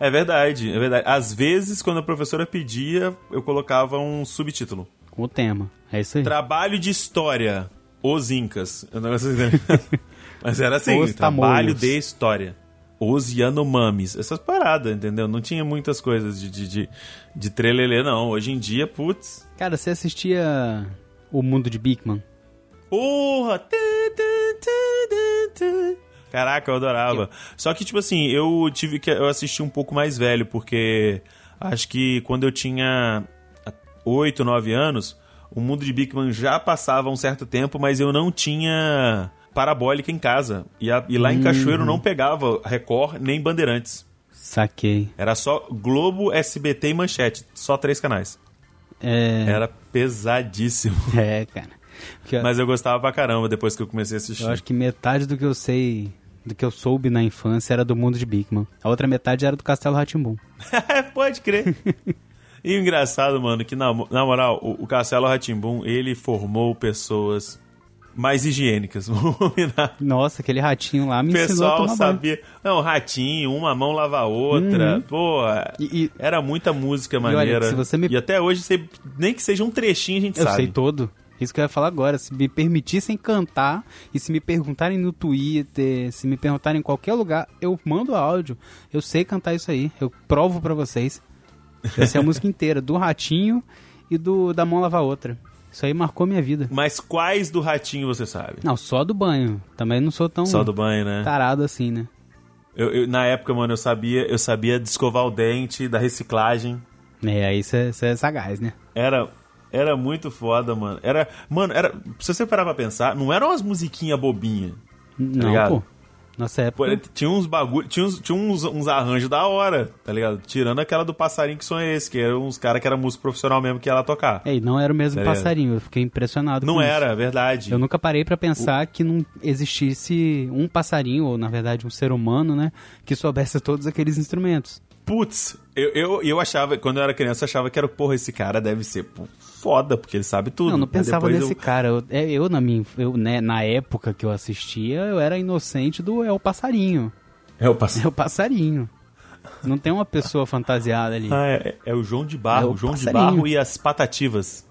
[SPEAKER 2] É verdade, é verdade. Às vezes, quando a professora pedia, eu colocava um subtítulo.
[SPEAKER 3] Com o tema. É isso aí.
[SPEAKER 2] Trabalho de história. Os Incas. <laughs> Mas era assim, Os trabalho tamoios. de história. Os Yanomamis. Essas paradas, entendeu? Não tinha muitas coisas de, de, de, de trelelê, não. Hoje em dia, putz.
[SPEAKER 3] Cara, você assistia O Mundo de Bigman?
[SPEAKER 2] Porra! Caraca, eu adorava. Só que, tipo assim, eu tive que. Eu assisti um pouco mais velho, porque acho que quando eu tinha 8, 9 anos, o mundo de Bigman já passava um certo tempo, mas eu não tinha parabólica em casa. E, a, e lá em Cachoeiro não pegava Record nem Bandeirantes.
[SPEAKER 3] Saquei.
[SPEAKER 2] Era só Globo, SBT e Manchete. Só três canais.
[SPEAKER 3] É...
[SPEAKER 2] Era pesadíssimo.
[SPEAKER 3] É, cara.
[SPEAKER 2] Porque, Mas eu gostava pra caramba depois que eu comecei a assistir.
[SPEAKER 3] Eu acho que metade do que eu sei do que eu soube na infância era do mundo de Bigman. A outra metade era do Castelo Ratimbum. <laughs>
[SPEAKER 2] Pode crer. <laughs> E o engraçado, mano, que na, na moral, o, o Castelo Ratimbum, ele formou pessoas mais higiênicas. <laughs> Vamos combinar.
[SPEAKER 3] Nossa, aquele ratinho lá me
[SPEAKER 2] O
[SPEAKER 3] ensinou a
[SPEAKER 2] pessoal
[SPEAKER 3] tomar banho.
[SPEAKER 2] sabia. Não, ratinho, uma mão lava a outra.
[SPEAKER 3] Uhum.
[SPEAKER 2] Pô,
[SPEAKER 3] E- e-
[SPEAKER 2] era muita música
[SPEAKER 3] olha,
[SPEAKER 2] maneira.
[SPEAKER 3] se você me-
[SPEAKER 2] E até hoje, nem que seja um trechinho, a gente
[SPEAKER 3] Eu
[SPEAKER 2] sabe.
[SPEAKER 3] sei todo. Isso que eu ia falar agora. Se me permitissem cantar e se me perguntarem no Twitter, se me perguntarem em qualquer lugar, eu mando áudio. Eu sei cantar isso aí. Eu provo pra vocês. Eu sei a <laughs> música inteira, do Ratinho e do da Mão Lavar Outra. Isso aí marcou minha vida.
[SPEAKER 2] Mas quais do ratinho você sabe?
[SPEAKER 3] Não, só do banho. Também não sou tão
[SPEAKER 2] Só do banho, né?
[SPEAKER 3] tarado assim, né?
[SPEAKER 2] Eu, eu- na época, mano, eu sabia, eu sabia de escovar o dente, da reciclagem.
[SPEAKER 3] É, aí você é sagaz, né?
[SPEAKER 2] Era, era muito foda, mano. Era, mano, era, se você parar pra pensar, não eram umas musiquinhas bobinhas.
[SPEAKER 3] Não,
[SPEAKER 2] ligado?
[SPEAKER 3] pô. Nossa
[SPEAKER 2] Pô,
[SPEAKER 3] época.
[SPEAKER 2] tinha uns bagulho, tinha, uns, tinha uns, uns arranjos da hora, tá ligado? Tirando aquela do passarinho que som é esse, que eram uns caras que era músico profissional mesmo que ia lá tocar.
[SPEAKER 3] Ei, não era o mesmo
[SPEAKER 2] Tá
[SPEAKER 3] passarinho, eu fiquei impressionado
[SPEAKER 2] não
[SPEAKER 3] com isso.
[SPEAKER 2] era, é verdade.
[SPEAKER 3] Eu nunca parei pra pensar que não existisse um passarinho, ou na verdade um ser humano, né, que soubesse todos aqueles instrumentos.
[SPEAKER 2] Putz, eu, eu, eu achava, quando eu era criança, eu achava que era, porra, esse cara deve ser pô, foda, porque ele sabe tudo.
[SPEAKER 3] Não, não pensava nesse
[SPEAKER 2] eu-
[SPEAKER 3] cara. Eu, é, eu, na minha, eu, né, na época que eu assistia, eu era inocente do é o passarinho.
[SPEAKER 2] É o pass...
[SPEAKER 3] É o passarinho. Não tem uma pessoa fantasiada ali.
[SPEAKER 2] Ah, é, é o João de Barro,
[SPEAKER 3] É o
[SPEAKER 2] João de
[SPEAKER 3] passarinho.
[SPEAKER 2] Barro e as Patativas.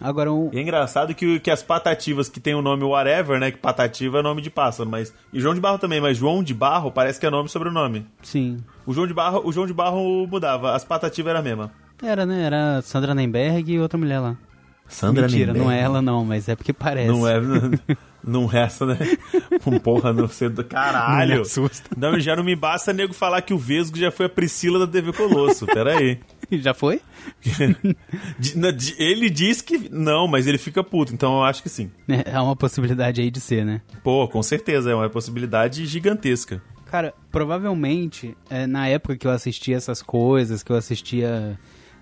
[SPEAKER 3] Agora, um,
[SPEAKER 2] E é engraçado que, que as Patativas, que tem o nome whatever, né? Que Patativa é nome de pássaro, mas. E João de Barro também, mas João de Barro parece que é nome sobre o nome.
[SPEAKER 3] sim.
[SPEAKER 2] O João de Barro, o João de Barro mudava, as Patativas era a mesma.
[SPEAKER 3] Era, né? Era Sandra Nemberg e outra mulher lá.
[SPEAKER 2] Sandra
[SPEAKER 3] Mentira, não é
[SPEAKER 2] Nemberg.
[SPEAKER 3] ela não, mas é porque parece.
[SPEAKER 2] Não é. Não resta, né? Um porra, não sei do
[SPEAKER 3] Não
[SPEAKER 2] caralho.
[SPEAKER 3] assusta.
[SPEAKER 2] Não, já não me basta nego falar que o Vesgo já foi a Priscila da TV Colosso. Pera aí.
[SPEAKER 3] Já foi? <laughs>
[SPEAKER 2] Ele diz que não, mas ele fica puto, então eu acho que sim.
[SPEAKER 3] É é uma possibilidade aí de ser, né?
[SPEAKER 2] Pô, com certeza, é uma possibilidade gigantesca.
[SPEAKER 3] Cara, provavelmente, é, na época que eu assistia essas coisas, que eu assistia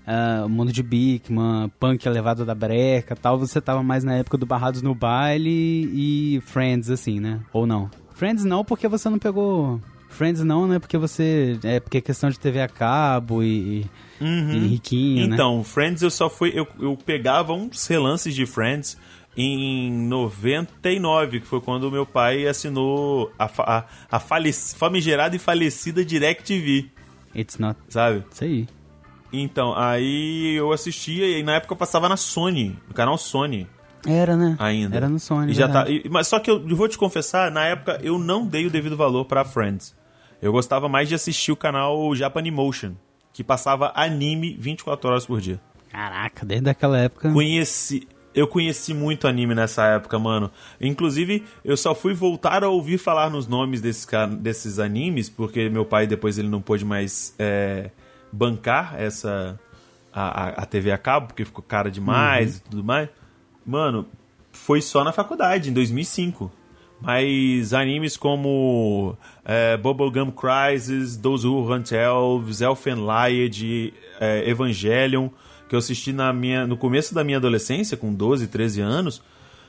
[SPEAKER 3] ah, o Mundo de Bigman, Punk Elevado da Breca tal, você tava mais na época do Barrados no Baile e Friends, assim, né? Ou não? Friends não, porque você não pegou... Friends não, né? Porque você... É porque é questão de TV a cabo e, e riquinho, né?
[SPEAKER 2] Então, Friends eu só fui. Eu, eu pegava uns relances de Friends em 99, que foi quando meu pai assinou a, a, a falec- famigerada e falecida DirecTV,
[SPEAKER 3] It's not...
[SPEAKER 2] sabe?
[SPEAKER 3] Isso aí.
[SPEAKER 2] Então, aí eu assistia e na época eu passava na Sony, no canal Sony
[SPEAKER 3] Era, né?
[SPEAKER 2] ainda.
[SPEAKER 3] Era no Sony,
[SPEAKER 2] E já tá, e- mas só que eu, vou te confessar, na época eu não dei o devido valor pra Friends. Eu gostava mais de assistir o canal Japanimotion, que passava anime 24 horas por dia.
[SPEAKER 3] Caraca, desde aquela época...
[SPEAKER 2] Conheci. Eu conheci muito anime nessa época, mano. Inclusive, eu só fui voltar a ouvir falar nos nomes desses, desses animes, porque meu pai depois ele não pôde mais é, bancar essa. A, a, a TV a cabo, porque ficou cara demais e tudo mais. Mano, foi só na faculdade, em 2005. Mas animes como é, Bubblegum Crisis, Those Who Hunt Elves, Elfen Lied, é, Evangelion, que eu assisti na minha, no começo da minha adolescência, com 12, 13 anos,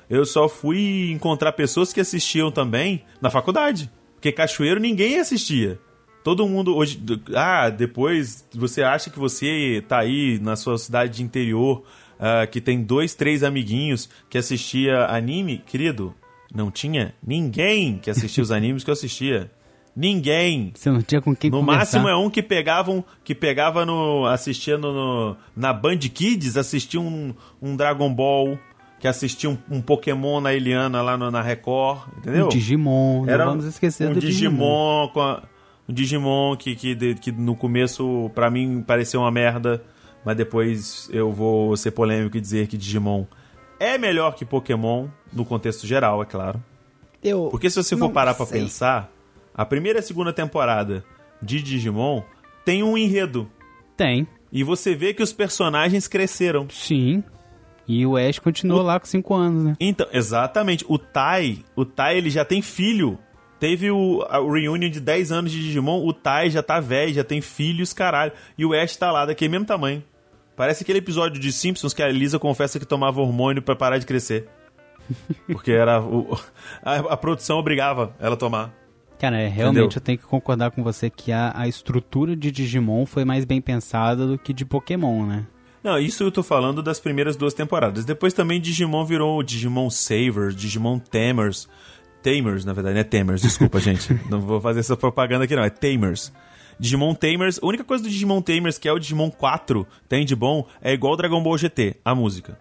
[SPEAKER 2] eu só fui encontrar pessoas que assistiam também na faculdade. Porque Cachoeiro ninguém assistia. Todo mundo hoje. Ah, depois você acha que você tá aí na sua cidade de interior, ah, que tem dois, três amiguinhos que assistia anime, querido. Não tinha ninguém que assistia os <laughs> animes que eu assistia. Ninguém.
[SPEAKER 3] Você não tinha com quem
[SPEAKER 2] No
[SPEAKER 3] conversar.
[SPEAKER 2] máximo é um que pegavam, que pegava no. assistia no, no- na Band Kids, assistia um, um Dragon Ball, que assistia um, um Pokémon na Eliana lá no- na Record, entendeu?
[SPEAKER 3] Um Digimon,
[SPEAKER 2] Era
[SPEAKER 3] não vamos esquecer
[SPEAKER 2] um
[SPEAKER 3] do
[SPEAKER 2] Digimon, com a- um Digimon que, que, que no começo pra mim pareceu uma merda, mas depois eu vou ser polêmico e dizer que Digimon é melhor que Pokémon no contexto geral, é claro.
[SPEAKER 3] Eu
[SPEAKER 2] Porque se você for parar pra
[SPEAKER 3] sei.
[SPEAKER 2] pensar, a primeira e a segunda temporada de Digimon tem um enredo.
[SPEAKER 3] Tem,
[SPEAKER 2] E você vê que os personagens cresceram.
[SPEAKER 3] sim. E o Ash continuou lá com 5 anos, né?
[SPEAKER 2] Então, exatamente, o Tai, o Tai ele já tem filho. Teve o, a- o reunion de 10 anos de Digimon, o Tai já tá velho, já tem filhos, caralho. E o Ash tá lá, daquele mesmo tamanho. Parece aquele episódio de Simpsons que a Lisa confessa que tomava hormônio pra parar de crescer. <laughs> Porque era o, a, a produção obrigava ela a tomar.
[SPEAKER 3] Cara, é, realmente Entendeu? eu tenho que concordar com você que a, a estrutura de Digimon foi mais bem pensada do que de Pokémon, né?
[SPEAKER 2] Não, isso eu tô falando das primeiras duas temporadas. Depois também Digimon virou Digimon Savers, Digimon Tamers. Tamers, na verdade, não é Tamers, desculpa, <laughs> gente. Não vou fazer essa propaganda aqui, não. É Tamers. Digimon Tamers, a única coisa do Digimon Tamers, que é o Digimon 4, tem de bom, é igual o Dragon Ball GT, a música.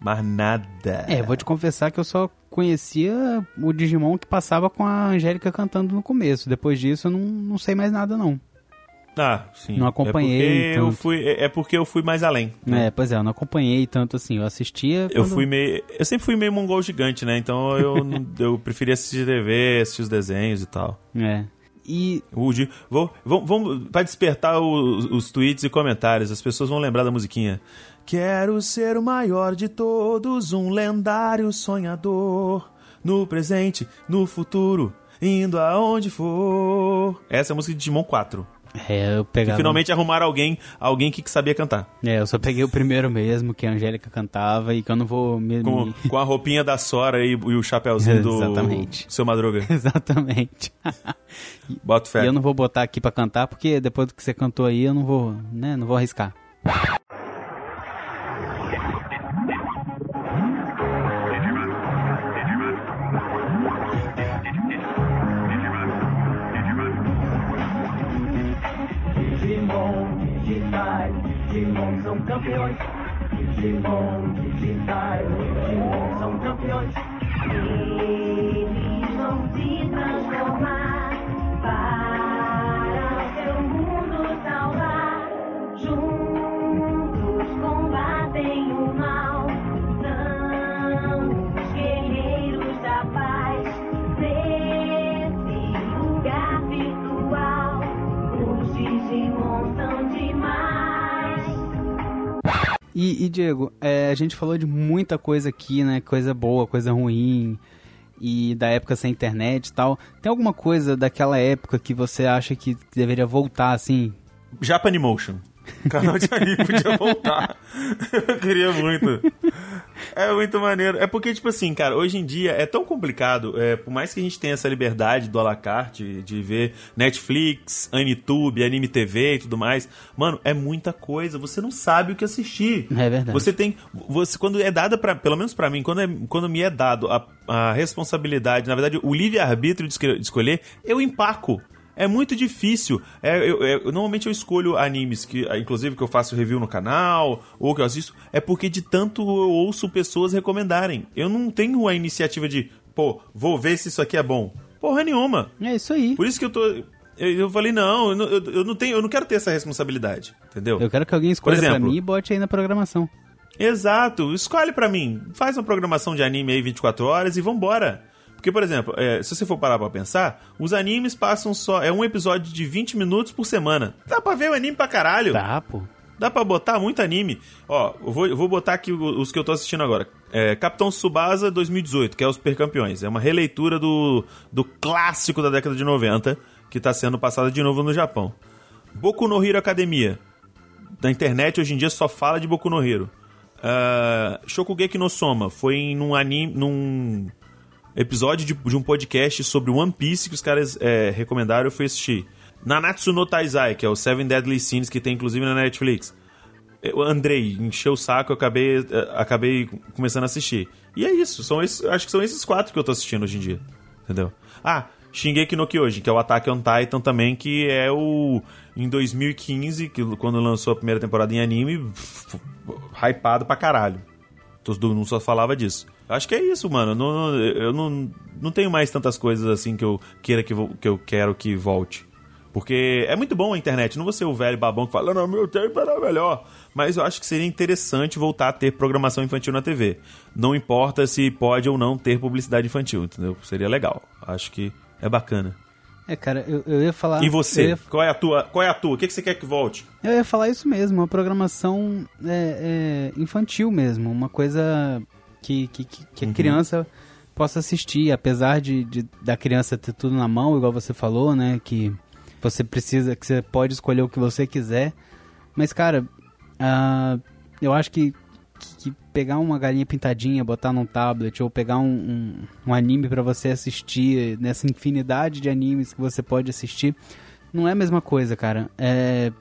[SPEAKER 2] Mas nada.
[SPEAKER 3] É, vou te confessar que eu só conhecia o Digimon que passava com a Angélica cantando no começo. Depois disso eu não, não sei mais nada, não.
[SPEAKER 2] Ah, sim.
[SPEAKER 3] Não acompanhei.
[SPEAKER 2] É porque, eu fui, é, é porque eu fui mais além.
[SPEAKER 3] Né? É, pois é, eu não acompanhei tanto assim. Eu assistia.
[SPEAKER 2] Quando... Eu fui meio. Eu sempre fui meio mongol gigante, né? Então eu, <laughs> eu preferia assistir TV, assistir os desenhos e tal.
[SPEAKER 3] É. E.
[SPEAKER 2] Woody, vou, vamos, vamos, pra despertar os, os tweets e comentários, as pessoas vão lembrar da musiquinha. Quero ser o maior de todos, um lendário sonhador. No presente, no futuro, indo aonde for. Essa é a música de Digimon 4.
[SPEAKER 3] É, eu pegava...
[SPEAKER 2] Finalmente arrumaram alguém, alguém que sabia cantar.
[SPEAKER 3] É, eu só peguei o primeiro mesmo, que a Angélica cantava e que eu não vou... Me,
[SPEAKER 2] com, com a roupinha da Sora e, e o chapéuzinho do
[SPEAKER 3] Exatamente.
[SPEAKER 2] seu Madruga. <laughs>
[SPEAKER 3] Exatamente.
[SPEAKER 2] Bota fé.
[SPEAKER 3] E eu não vou botar aqui pra cantar, porque depois do que você cantou aí, eu não vou, né, não vou arriscar. Campeões. Digimon digitais, Digimon são campeões. Eles E, e Diego, é, a gente falou de muita coisa aqui, né? Coisa boa, coisa ruim, e da época sem internet e tal. Tem alguma coisa daquela época que você acha que deveria voltar, assim?
[SPEAKER 2] Japanimotion. O canal de anime podia voltar. Eu queria muito. É muito maneiro. É porque, tipo assim, cara, hoje em dia é tão complicado. É, por mais que a gente tenha essa liberdade do alacarte, de ver Netflix, Anitube, Anime TV e tudo mais, mano, é muita coisa. Você não sabe o que assistir.
[SPEAKER 3] É verdade.
[SPEAKER 2] Você tem. Você, quando é dada para Pelo menos para mim, quando, é, quando me é dado a, a responsabilidade, na verdade, o livre-arbítrio de escolher, eu empaco é muito difícil. É, eu, eu, normalmente eu escolho animes que, inclusive, que eu faço review no canal ou que eu assisto, é porque de tanto eu ouço pessoas recomendarem. Eu não tenho a iniciativa de, pô, vou ver se isso aqui é bom. Porra nenhuma.
[SPEAKER 3] É isso aí.
[SPEAKER 2] Por isso que eu tô. Eu, eu falei, não, eu não, eu, eu, não tenho, eu não quero ter essa responsabilidade, entendeu?
[SPEAKER 3] Eu quero que alguém escolha exemplo, pra mim e bote aí na programação.
[SPEAKER 2] Exato, escolhe para mim. Faz uma programação de anime aí 24 horas e vambora. Porque, por exemplo, é, se você for parar pra pensar, os animes passam só. É um episódio de 20 minutos por semana. Dá pra ver o anime pra caralho.
[SPEAKER 3] Dá, pô.
[SPEAKER 2] Dá pra botar muito anime. Ó, eu vou, eu vou botar aqui os que eu tô assistindo agora. É, Capitão Subasa 2018, que é os Super Campeões. É uma releitura do, do clássico da década de 90, que tá sendo passado de novo no Japão. Boku no Hero Academia. Na internet hoje em dia só fala de Boku no Hero. Uh, Shokugeki no Soma foi num anime. num episódio de, de, um podcast sobre One Piece que os caras é, recomendaram, eu fui assistir. Nanatsu no Taizai, que é o Seven Deadly Sins, que tem inclusive na Netflix. O Andrei encheu o saco, eu acabei, é, acabei começando a assistir. E é isso, são esses, acho que são esses quatro que eu tô assistindo hoje em dia. Entendeu? Ah, Shingeki no Kyojin, que é o Attack on Titan também, que é o... Em 2015, que, quando lançou a primeira temporada em anime, hypado pra caralho. Todo mundo só falava disso. Acho que é isso, mano. Não, eu não, não tenho mais tantas coisas assim que eu queira que, que eu quero que volte. Porque é muito bom a internet. Não vou ser o velho babão que fala, não, meu tempo era melhor. Mas eu acho que seria interessante voltar a ter programação infantil na TV. Não importa se pode ou não ter publicidade infantil, entendeu? Seria legal. Acho que é bacana.
[SPEAKER 3] É, cara, eu, eu ia falar.
[SPEAKER 2] E você?
[SPEAKER 3] Ia...
[SPEAKER 2] Qual é a tua? Qual é a tua? O que, que você quer que volte?
[SPEAKER 3] Eu ia falar isso mesmo, uma programação é, é, infantil mesmo, uma coisa que, que, que a uhum. criança possa assistir, apesar de, de, da criança ter tudo na mão, igual você falou, né? Que você precisa, que você pode escolher o que você quiser. Mas, cara, uh, eu acho que que pegar uma galinha pintadinha, botar num tablet, ou pegar um, um, um anime para você assistir, nessa infinidade de animes que você pode assistir, não é a mesma coisa, cara. É,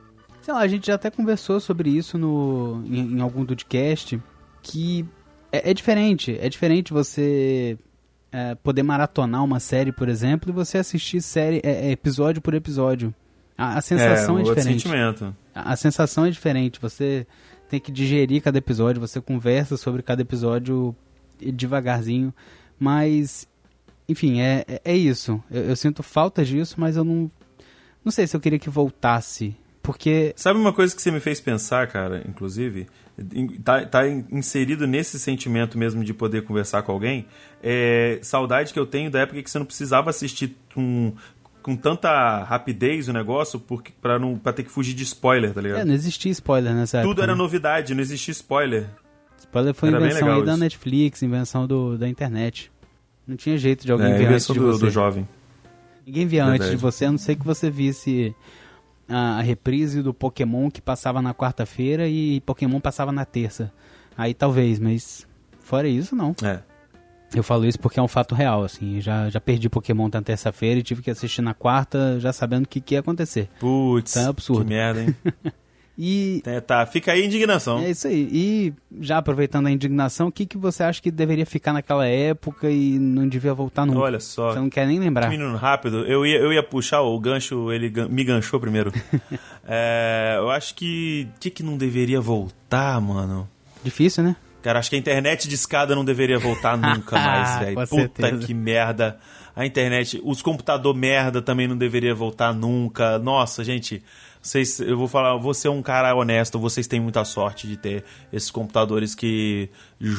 [SPEAKER 3] sei lá, a gente já até conversou sobre isso no, em, em algum podcast, que é, é, diferente. É diferente você é, poder maratonar uma série, por exemplo, e você assistir série, é, é episódio por episódio. A, a sensação é, é diferente.
[SPEAKER 2] Sentimento.
[SPEAKER 3] A, a sensação é diferente. Você tem que digerir cada episódio, você conversa sobre cada episódio devagarzinho. Mas, enfim, é, é, é isso. Eu, eu, sinto falta disso, mas eu não. Não sei se eu queria que voltasse. Porque.
[SPEAKER 2] Sabe uma coisa que você me fez pensar, cara, inclusive? Tá, tá inserido nesse sentimento mesmo de poder conversar com alguém. É saudade que eu tenho da época que você não precisava assistir um, com tanta rapidez o negócio porque para não para ter que fugir de spoiler, tá ligado?
[SPEAKER 3] É, não existia spoiler nessa
[SPEAKER 2] Tudo
[SPEAKER 3] época.
[SPEAKER 2] era né? novidade, não existia spoiler.
[SPEAKER 3] Spoiler foi era invenção aí da Netflix, invenção do, da internet. Não tinha jeito de alguém é, ver antes de
[SPEAKER 2] do,
[SPEAKER 3] você.
[SPEAKER 2] do jovem.
[SPEAKER 3] Ninguém via Verdade. antes de você, a não ser que você visse a, a reprise do Pokémon que passava na quarta-feira e Pokémon passava na terça. Aí talvez, mas fora isso, não.
[SPEAKER 2] É.
[SPEAKER 3] Eu falo isso porque é um fato real, assim. Já, já perdi Pokémon na terça-feira e tive que assistir na quarta, já sabendo o que, que ia acontecer.
[SPEAKER 2] Putz, é absurdo. que merda, hein? <laughs>
[SPEAKER 3] e...
[SPEAKER 2] É, tá, fica aí a indignação.
[SPEAKER 3] É isso aí. E já aproveitando a indignação, o que, que você acha que deveria ficar naquela época e não devia voltar nunca?
[SPEAKER 2] Olha só.
[SPEAKER 3] Você não quer nem lembrar.
[SPEAKER 2] Menino rápido, eu ia, eu ia puxar o gancho, ele me ganchou primeiro. <laughs> é, eu acho que... O que, que não deveria voltar, mano?
[SPEAKER 3] Difícil, né?
[SPEAKER 2] Cara, acho que a internet de escada não deveria voltar <laughs> nunca mais, velho. Puta certeza. que merda. A internet, os computador merda também não deveria voltar nunca. Nossa, gente, vocês, eu vou falar, você é um cara honesto, vocês têm muita sorte de ter esses computadores que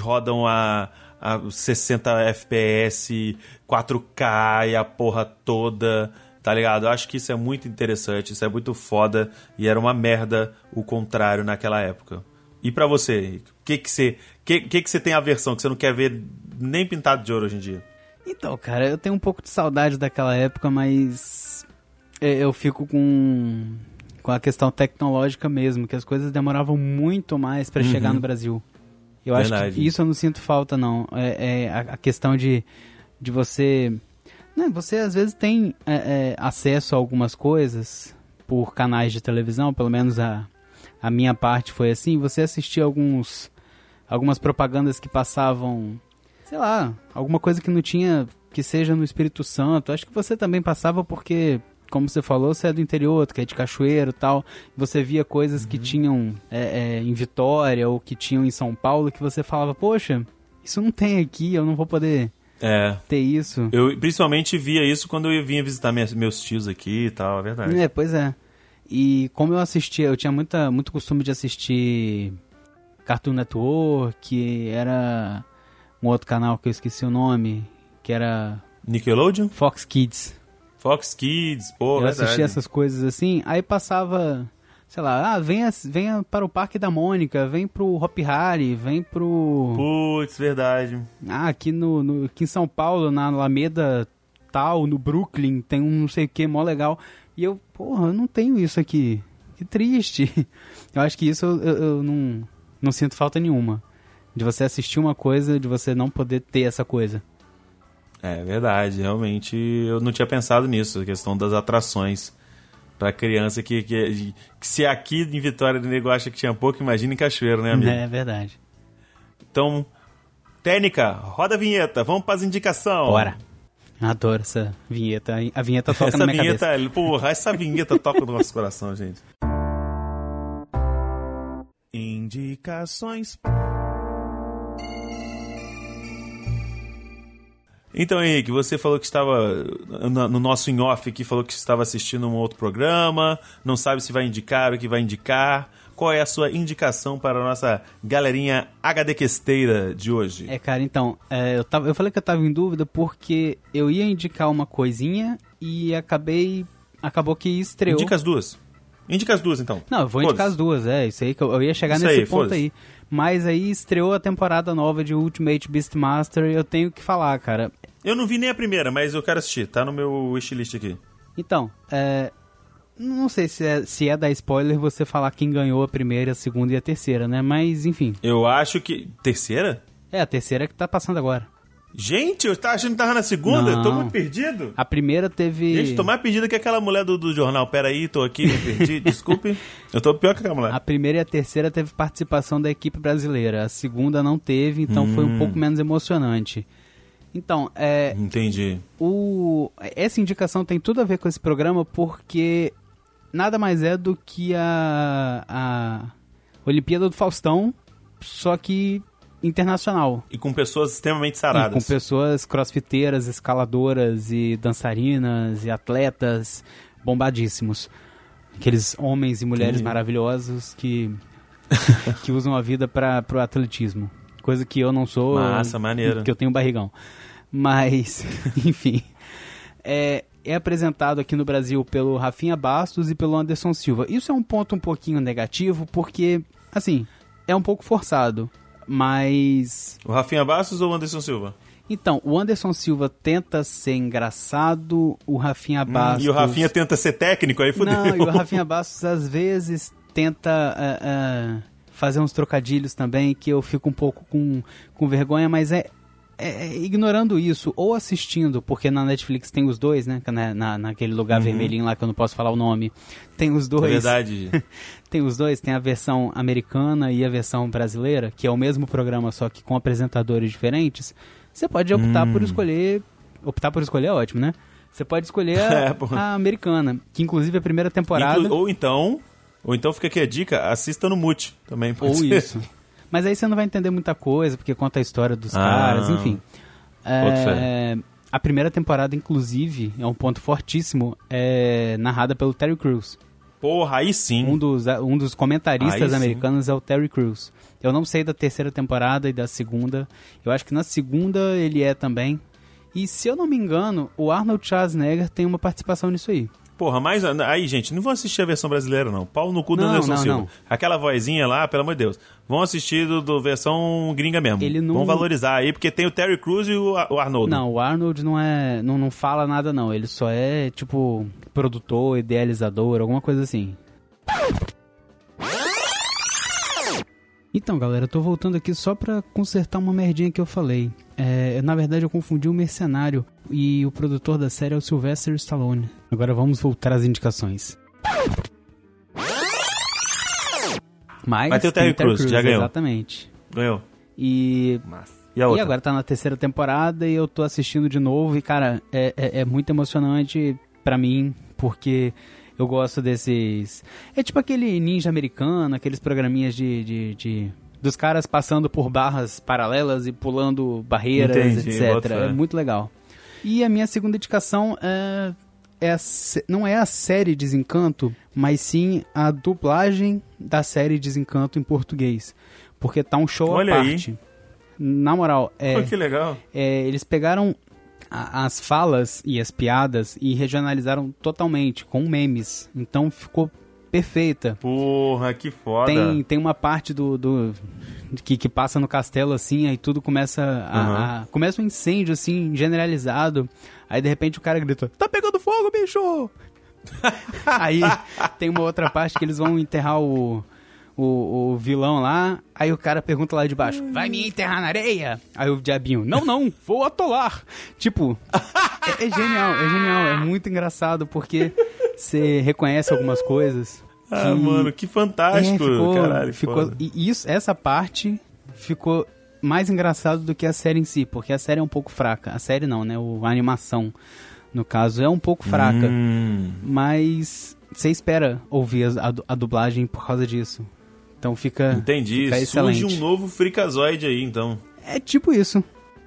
[SPEAKER 2] rodam a, a 60 FPS, 4K e a porra toda tá ligado? Eu acho que isso é muito interessante, isso é muito foda e era uma merda o contrário naquela época. E para você, o que que você, que, que que você tem aversão que você não quer ver nem pintado de ouro hoje em dia?
[SPEAKER 3] Então, cara, eu tenho um pouco de saudade daquela época, mas eu fico com com a questão tecnológica mesmo, que as coisas demoravam muito mais para uhum. chegar no Brasil. Eu Verdade. acho que isso eu não sinto falta não. É, é a, a, questão de, de você, né, você às vezes tem é, é, acesso a algumas coisas por canais de televisão, pelo menos a a minha parte foi assim, você assistia alguns algumas propagandas que passavam, sei lá, alguma coisa que não tinha que seja no Espírito Santo. Acho que você também passava porque como você falou, você é do interior, que é de Cachoeiro tal. Você via coisas uhum. que tinham é, é, em Vitória ou que tinham em São Paulo que você falava, poxa, isso não tem aqui, eu não vou poder é. ter isso.
[SPEAKER 2] Eu principalmente via isso quando eu vinha visitar meus tios aqui e tal, é verdade.
[SPEAKER 3] É, pois é. E como eu assistia, eu tinha muita, muito costume de assistir Cartoon Network, que era um outro canal que eu esqueci o nome, que era...
[SPEAKER 2] Nickelodeon?
[SPEAKER 3] Fox Kids.
[SPEAKER 2] Fox Kids, pô,
[SPEAKER 3] Eu
[SPEAKER 2] verdade.
[SPEAKER 3] assistia essas coisas assim, aí passava, sei lá, ah, venha, venha para o Parque da Mônica, vem pro Hop Harry, vem pro...
[SPEAKER 2] Putz, verdade.
[SPEAKER 3] Ah, aqui, no, no, aqui em São Paulo, na Alameda tal, no Brooklyn, tem um não sei o que, mó legal. E eu, porra, eu não tenho isso aqui. Que triste. <laughs> Eu acho que isso eu, eu, eu não, não sinto falta nenhuma. De você assistir uma coisa, de você não poder ter essa coisa.
[SPEAKER 2] É verdade, realmente eu não tinha pensado nisso, a questão das atrações para criança que, que, que, se aqui em Vitória do Nego acha que tinha pouco, imagina em Cachoeiro, né, amigo?
[SPEAKER 3] É verdade.
[SPEAKER 2] Então, técnica, roda a vinheta, vamos para as indicações.
[SPEAKER 3] Bora. Adoro essa vinheta. A vinheta toca
[SPEAKER 2] essa
[SPEAKER 3] na minha
[SPEAKER 2] vinheta,
[SPEAKER 3] cabeça.
[SPEAKER 2] Porra, essa vinheta toca no nosso coração, gente. Indicações. Então, Henrique, você falou que estava no nosso in off aqui, falou que estava assistindo um outro programa, não sabe se vai indicar o que vai indicar qual é a sua indicação para a nossa galerinha HD questeira de hoje?
[SPEAKER 3] É, cara, então, é, eu, tava, eu falei que eu tava em dúvida porque eu ia indicar uma coisinha e acabei. Acabou que estreou.
[SPEAKER 2] Indica as duas. Indica as duas, então.
[SPEAKER 3] Não, eu vou indicar as duas, é. Isso aí que eu, eu ia chegar isso nesse aí, ponto aí. Mas aí estreou a temporada nova de Ultimate Beastmaster e eu tenho que falar, cara.
[SPEAKER 2] Eu não vi nem a primeira, mas eu quero assistir. Tá no meu wishlist aqui.
[SPEAKER 3] Então, é, Não sei se é, se é da spoiler você falar quem ganhou a primeira, a segunda e a terceira, né? Mas, enfim.
[SPEAKER 2] Eu acho que. Terceira?
[SPEAKER 3] É, a terceira que tá passando agora.
[SPEAKER 2] Gente, eu tava achando que tava na segunda, eu tô
[SPEAKER 3] Não.
[SPEAKER 2] muito perdido.
[SPEAKER 3] A primeira teve.
[SPEAKER 2] Gente, tô mais perdido que aquela mulher do, do jornal. Pera aí, tô aqui, me perdi, <laughs> desculpe. Eu tô pior que aquela mulher.
[SPEAKER 3] A primeira e a terceira teve participação da equipe brasileira. A segunda não teve, então foi um
[SPEAKER 2] Hum.
[SPEAKER 3] pouco menos emocionante. Então, é,
[SPEAKER 2] Entendi.
[SPEAKER 3] o, essa indicação tem tudo a ver com esse programa porque nada mais é do que a, a Olimpíada do Faustão, só que internacional.
[SPEAKER 2] E com pessoas extremamente
[SPEAKER 3] E
[SPEAKER 2] saradas.
[SPEAKER 3] com pessoas crossfiteiras, escaladoras e dançarinas e atletas bombadíssimos. Aqueles homens e mulheres maravilhosos que, <laughs> que usam a vida para o atletismo. Coisa que eu não sou.
[SPEAKER 2] Massa, maneiro.
[SPEAKER 3] Que eu tenho barrigão. Mas, <laughs> enfim. É, é apresentado aqui no Brasil pelo Rafinha Bastos e pelo Anderson Silva. Isso é um ponto um pouquinho negativo, porque, assim, é um pouco forçado. Mas
[SPEAKER 2] O Rafinha Bastos ou o Anderson Silva?
[SPEAKER 3] então, o Anderson Silva tenta ser engraçado, o Rafinha Bastos...
[SPEAKER 2] Hum, E o Rafinha tenta ser técnico, aí fudeu.
[SPEAKER 3] Não, e o Rafinha Bastos às vezes tenta ah, ah, fazer uns trocadilhos também, que eu fico um pouco com, com vergonha, mas é, é- é ignorando isso, ou assistindo, porque na Netflix tem os dois, né? Na, na- naquele lugar vermelhinho lá que eu não posso falar o nome. Tem os
[SPEAKER 2] É
[SPEAKER 3] dois.
[SPEAKER 2] verdade. <laughs>
[SPEAKER 3] Tem os dois, tem a versão americana e a versão brasileira, que é o mesmo programa, só que com apresentadores diferentes. Você pode optar
[SPEAKER 2] Hum.
[SPEAKER 3] por escolher. Optar por escolher é ótimo, né? Você pode escolher a, <laughs>
[SPEAKER 2] É, pô.
[SPEAKER 3] a americana, que inclusive a primeira temporada.
[SPEAKER 2] Inclu- ou então, ou então fica aqui a dica, assista no Mute também. pode
[SPEAKER 3] Ou
[SPEAKER 2] ser.
[SPEAKER 3] isso. <laughs> Mas aí você não vai entender muita coisa, porque conta a história dos
[SPEAKER 2] Ah.
[SPEAKER 3] caras, enfim. É, a primeira temporada, inclusive, é um ponto fortíssimo, é narrada pelo Terry Crews.
[SPEAKER 2] Porra, aí sim.
[SPEAKER 3] Um dos, um dos comentaristas
[SPEAKER 2] Aí sim.
[SPEAKER 3] americanos é o Terry Crews. Eu não sei da terceira temporada e da segunda. Eu acho que na segunda ele é também. E se eu não me engano, o Arnold Schwarzenegger tem uma participação nisso aí.
[SPEAKER 2] Porra, mas aí, gente, não vão assistir a versão brasileira, não. Pau no cu do
[SPEAKER 3] Não,
[SPEAKER 2] Anderson
[SPEAKER 3] não,
[SPEAKER 2] Silva.
[SPEAKER 3] não.
[SPEAKER 2] Aquela vozinha lá, pelo amor de Deus. Vão assistir do, do versão gringa mesmo.
[SPEAKER 3] Ele não-
[SPEAKER 2] Vão valorizar aí, porque tem o Terry Crews e o, o Arnold.
[SPEAKER 3] Não, o Arnold não é. Não, não fala nada, não. Ele só é, tipo, produtor, idealizador, alguma coisa assim. Então, galera, eu tô voltando aqui só pra consertar uma merdinha que eu falei. É, na verdade, eu confundi o mercenário e o produtor da série é o Sylvester Stallone. Agora vamos voltar às indicações. Mas
[SPEAKER 2] Vai ter o Terry Crews, já ganhou.
[SPEAKER 3] Exatamente.
[SPEAKER 2] Ganhou.
[SPEAKER 3] E
[SPEAKER 2] Massa. E a outra?
[SPEAKER 3] e agora tá na terceira temporada e eu tô assistindo de novo e, cara, é, é, é muito emocionante pra mim, porque eu gosto desses... É tipo aquele ninja americano, aqueles programinhas de... de, de- Dos caras passando por barras paralelas e pulando barreiras,
[SPEAKER 2] Entendi,
[SPEAKER 3] etc. É muito legal. E a minha segunda indicação é, é a não é a série Desencanto, mas sim a dublagem da série Desencanto em português. Porque tá um show
[SPEAKER 2] Olha
[SPEAKER 3] à
[SPEAKER 2] aí.
[SPEAKER 3] parte. Na moral, é,
[SPEAKER 2] Pô, que legal.
[SPEAKER 3] é, eles pegaram a- as falas e as piadas e regionalizaram totalmente, com memes. Então ficou perfeita.
[SPEAKER 2] Porra, que foda.
[SPEAKER 3] Tem, tem uma parte do, do que, que passa no castelo assim, aí tudo começa a, a- começa um incêndio assim generalizado. Aí de repente o cara grita: "Tá pegando fogo, bicho!" <laughs> aí tem uma outra parte que eles vão enterrar o o, o vilão lá, aí o cara pergunta lá de baixo: Vai me enterrar na areia? Aí o diabinho: Não, não, vou atolar. Tipo, é, é genial, é genial, é muito engraçado porque você reconhece algumas coisas.
[SPEAKER 2] Ah,
[SPEAKER 3] que-
[SPEAKER 2] mano, que fantástico.
[SPEAKER 3] é, ficou,
[SPEAKER 2] Caralho,
[SPEAKER 3] ficou, e isso, essa parte ficou mais engraçado do que a série em si, porque a série é um pouco fraca. A série não, né? O, a animação, no caso, é um pouco fraca.
[SPEAKER 2] Hum.
[SPEAKER 3] Mas você espera ouvir a, a a dublagem por causa disso. Então fica.
[SPEAKER 2] Entendi.
[SPEAKER 3] Fica
[SPEAKER 2] Surge
[SPEAKER 3] excelente.
[SPEAKER 2] um novo Freakazoid aí, então.
[SPEAKER 3] É tipo isso.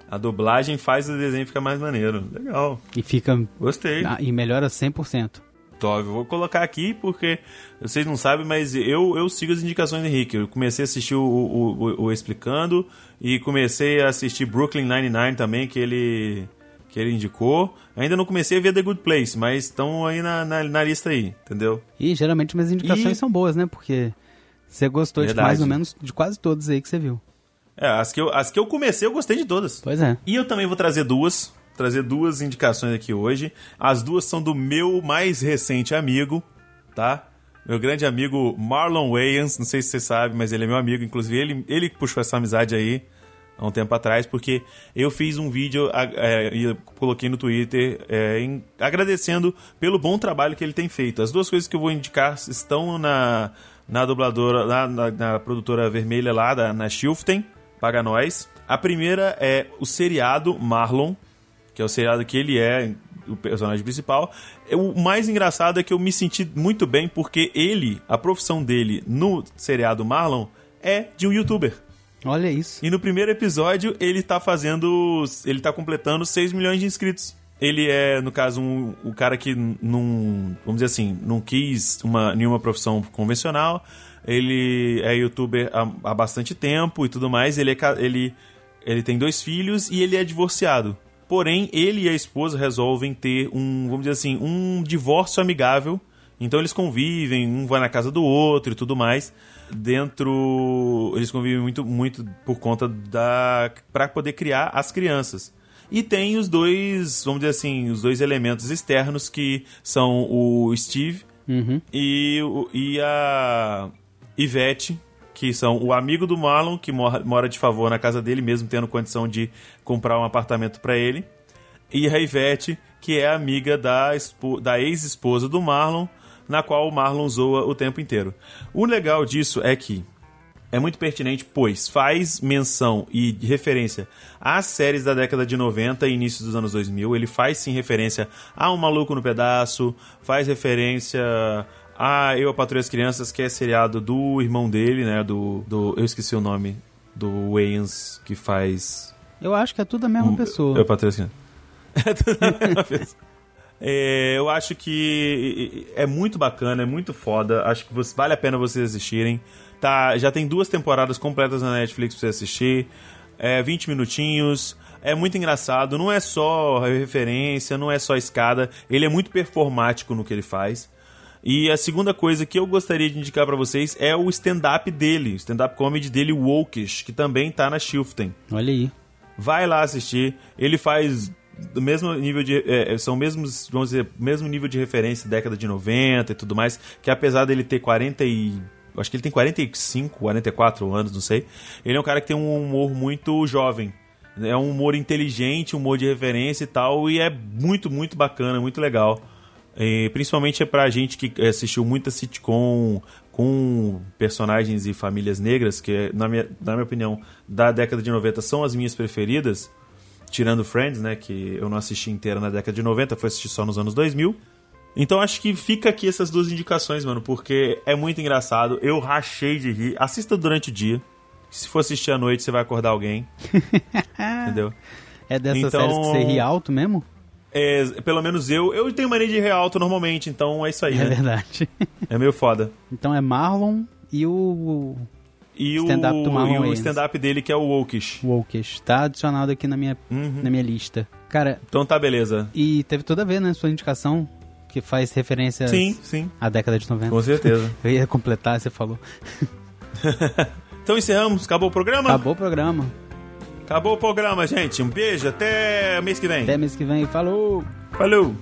[SPEAKER 2] A dublagem faz o desenho ficar mais maneiro. Legal.
[SPEAKER 3] E fica.
[SPEAKER 2] Gostei.
[SPEAKER 3] e melhora 100%.
[SPEAKER 2] Eu vou colocar aqui porque vocês não sabem, mas eu, eu sigo as indicações do Henrique. Eu comecei a assistir o, o, o- o Explicando e comecei a assistir Brooklyn Nine-Nine também, que ele, que ele indicou. Ainda não comecei a ver The Good Place, mas estão aí na, na, na lista aí, entendeu?
[SPEAKER 3] E geralmente minhas indicações
[SPEAKER 2] E-
[SPEAKER 3] são boas, né? Porque você gostou de
[SPEAKER 2] Verdade.
[SPEAKER 3] mais ou menos de quase todas aí que você viu.
[SPEAKER 2] É, as que, eu, as que eu comecei eu gostei de todas.
[SPEAKER 3] Pois é.
[SPEAKER 2] E eu também vou trazer duas, trazer duas indicações aqui hoje. As duas são do meu mais recente amigo, tá? Meu grande amigo Marlon Wayans, não sei se você sabe, mas ele é meu amigo, inclusive ele, ele puxou essa amizade aí há um tempo atrás, porque eu fiz um vídeo é, e coloquei no Twitter é, em, agradecendo pelo bom trabalho que ele tem feito. As duas coisas que eu vou indicar estão na, na dubladora, na, na, na produtora vermelha lá, da, na Shiften, paga nós. A primeira é o seriado Marlon, que é o seriado que ele é o personagem principal. O mais engraçado é que eu me senti muito bem porque ele, a profissão dele no seriado Marlon é de um youtuber.
[SPEAKER 3] Olha isso.
[SPEAKER 2] E no primeiro episódio ele tá fazendo. Ele tá completando 6 milhões de inscritos. Ele é, no caso, um, o cara que não. Vamos dizer assim, não quis uma, nenhuma profissão convencional. Ele é youtuber há, há bastante tempo e tudo mais. Ele, é, ele, ele tem dois filhos e ele é divorciado. Porém, ele e a esposa resolvem ter um, vamos dizer assim, um divórcio amigável. Então eles convivem, um vai na casa do outro e tudo mais dentro. Eles convivem muito, muito por conta da. para poder criar as crianças. E tem os dois, vamos dizer assim, os dois elementos externos que são o Steve
[SPEAKER 3] uhum.
[SPEAKER 2] e, e a Ivete, que são o amigo do Marlon, que mora, de favor na casa dele, mesmo tendo condição de comprar um apartamento para ele, e a Ivete, que é amiga da, da ex-esposa do Marlon, na qual o Marlon zoa o tempo inteiro. O legal disso é que é muito pertinente, pois faz menção e referência às séries da década de 90 e início dos anos 2000. Ele faz sim referência a Um Maluco no Pedaço, faz referência a Eu, a Patrulha as Crianças, que é seriado do irmão dele, né? Do, do eu esqueci o nome do Wayans, que faz.
[SPEAKER 3] Eu acho que é tudo a mesma um, pessoa.
[SPEAKER 2] Eu, a Patrulha as Crianças. <laughs> É tudo a mesma pessoa. É, eu acho que é muito bacana, é muito foda. Acho que você, vale a pena vocês assistirem. Tá, já tem duas temporadas completas na Netflix pra você assistir. É 20 minutinhos. É muito engraçado. Não é só referência, não é só escada. Ele é muito performático no que ele faz. E a segunda coisa que eu gostaria de indicar para vocês é o stand-up dele, o stand-up comedy dele, Wokish, que também tá na Shiften.
[SPEAKER 3] Olha aí.
[SPEAKER 2] Vai lá assistir. Ele faz do mesmo nível de. É, é, são mesmos, vamos dizer, mesmo nível de referência, década de 90 e tudo mais, que apesar dele ter 40 e. Acho que ele tem 45, 44 anos, não sei. Ele é um cara que tem um humor muito jovem. É um humor inteligente, um humor de referência e tal, e é muito, muito bacana, muito legal. E, principalmente é pra gente que assistiu muita sitcom com personagens e famílias negras, que, na minha, na minha opinião, da década de 90 são as minhas preferidas tirando Friends, né, que eu não assisti inteira na década de 90, foi assistir só nos anos 2000. Então acho que fica aqui essas duas indicações, mano, porque é muito engraçado. Eu rachei de rir. Assista durante o dia. Se for assistir à noite, você vai acordar alguém. <laughs> Entendeu?
[SPEAKER 3] É dessas então, séries que você ri alto mesmo?
[SPEAKER 2] É, pelo menos eu. Eu tenho mania de rir alto normalmente, então é isso aí,
[SPEAKER 3] É
[SPEAKER 2] né?
[SPEAKER 3] verdade.
[SPEAKER 2] É meio foda.
[SPEAKER 3] Então é Marlon e o
[SPEAKER 2] e stand-up o, do Marlon e o stand-up dele que é o Wokish.
[SPEAKER 3] Wokish. Tá adicionado aqui na minha, uhum. na minha lista. Cara...
[SPEAKER 2] Então tá, beleza.
[SPEAKER 3] E teve toda a ver, né, sua indicação, que faz referência
[SPEAKER 2] sim, sim.
[SPEAKER 3] à década de 90.
[SPEAKER 2] Com certeza. <laughs>
[SPEAKER 3] Eu ia completar, você falou. <laughs>
[SPEAKER 2] então encerramos, acabou o programa?
[SPEAKER 3] Acabou o programa.
[SPEAKER 2] Acabou o programa, gente. Um beijo, até mês que vem.
[SPEAKER 3] Até mês que vem, falou!
[SPEAKER 2] Falou!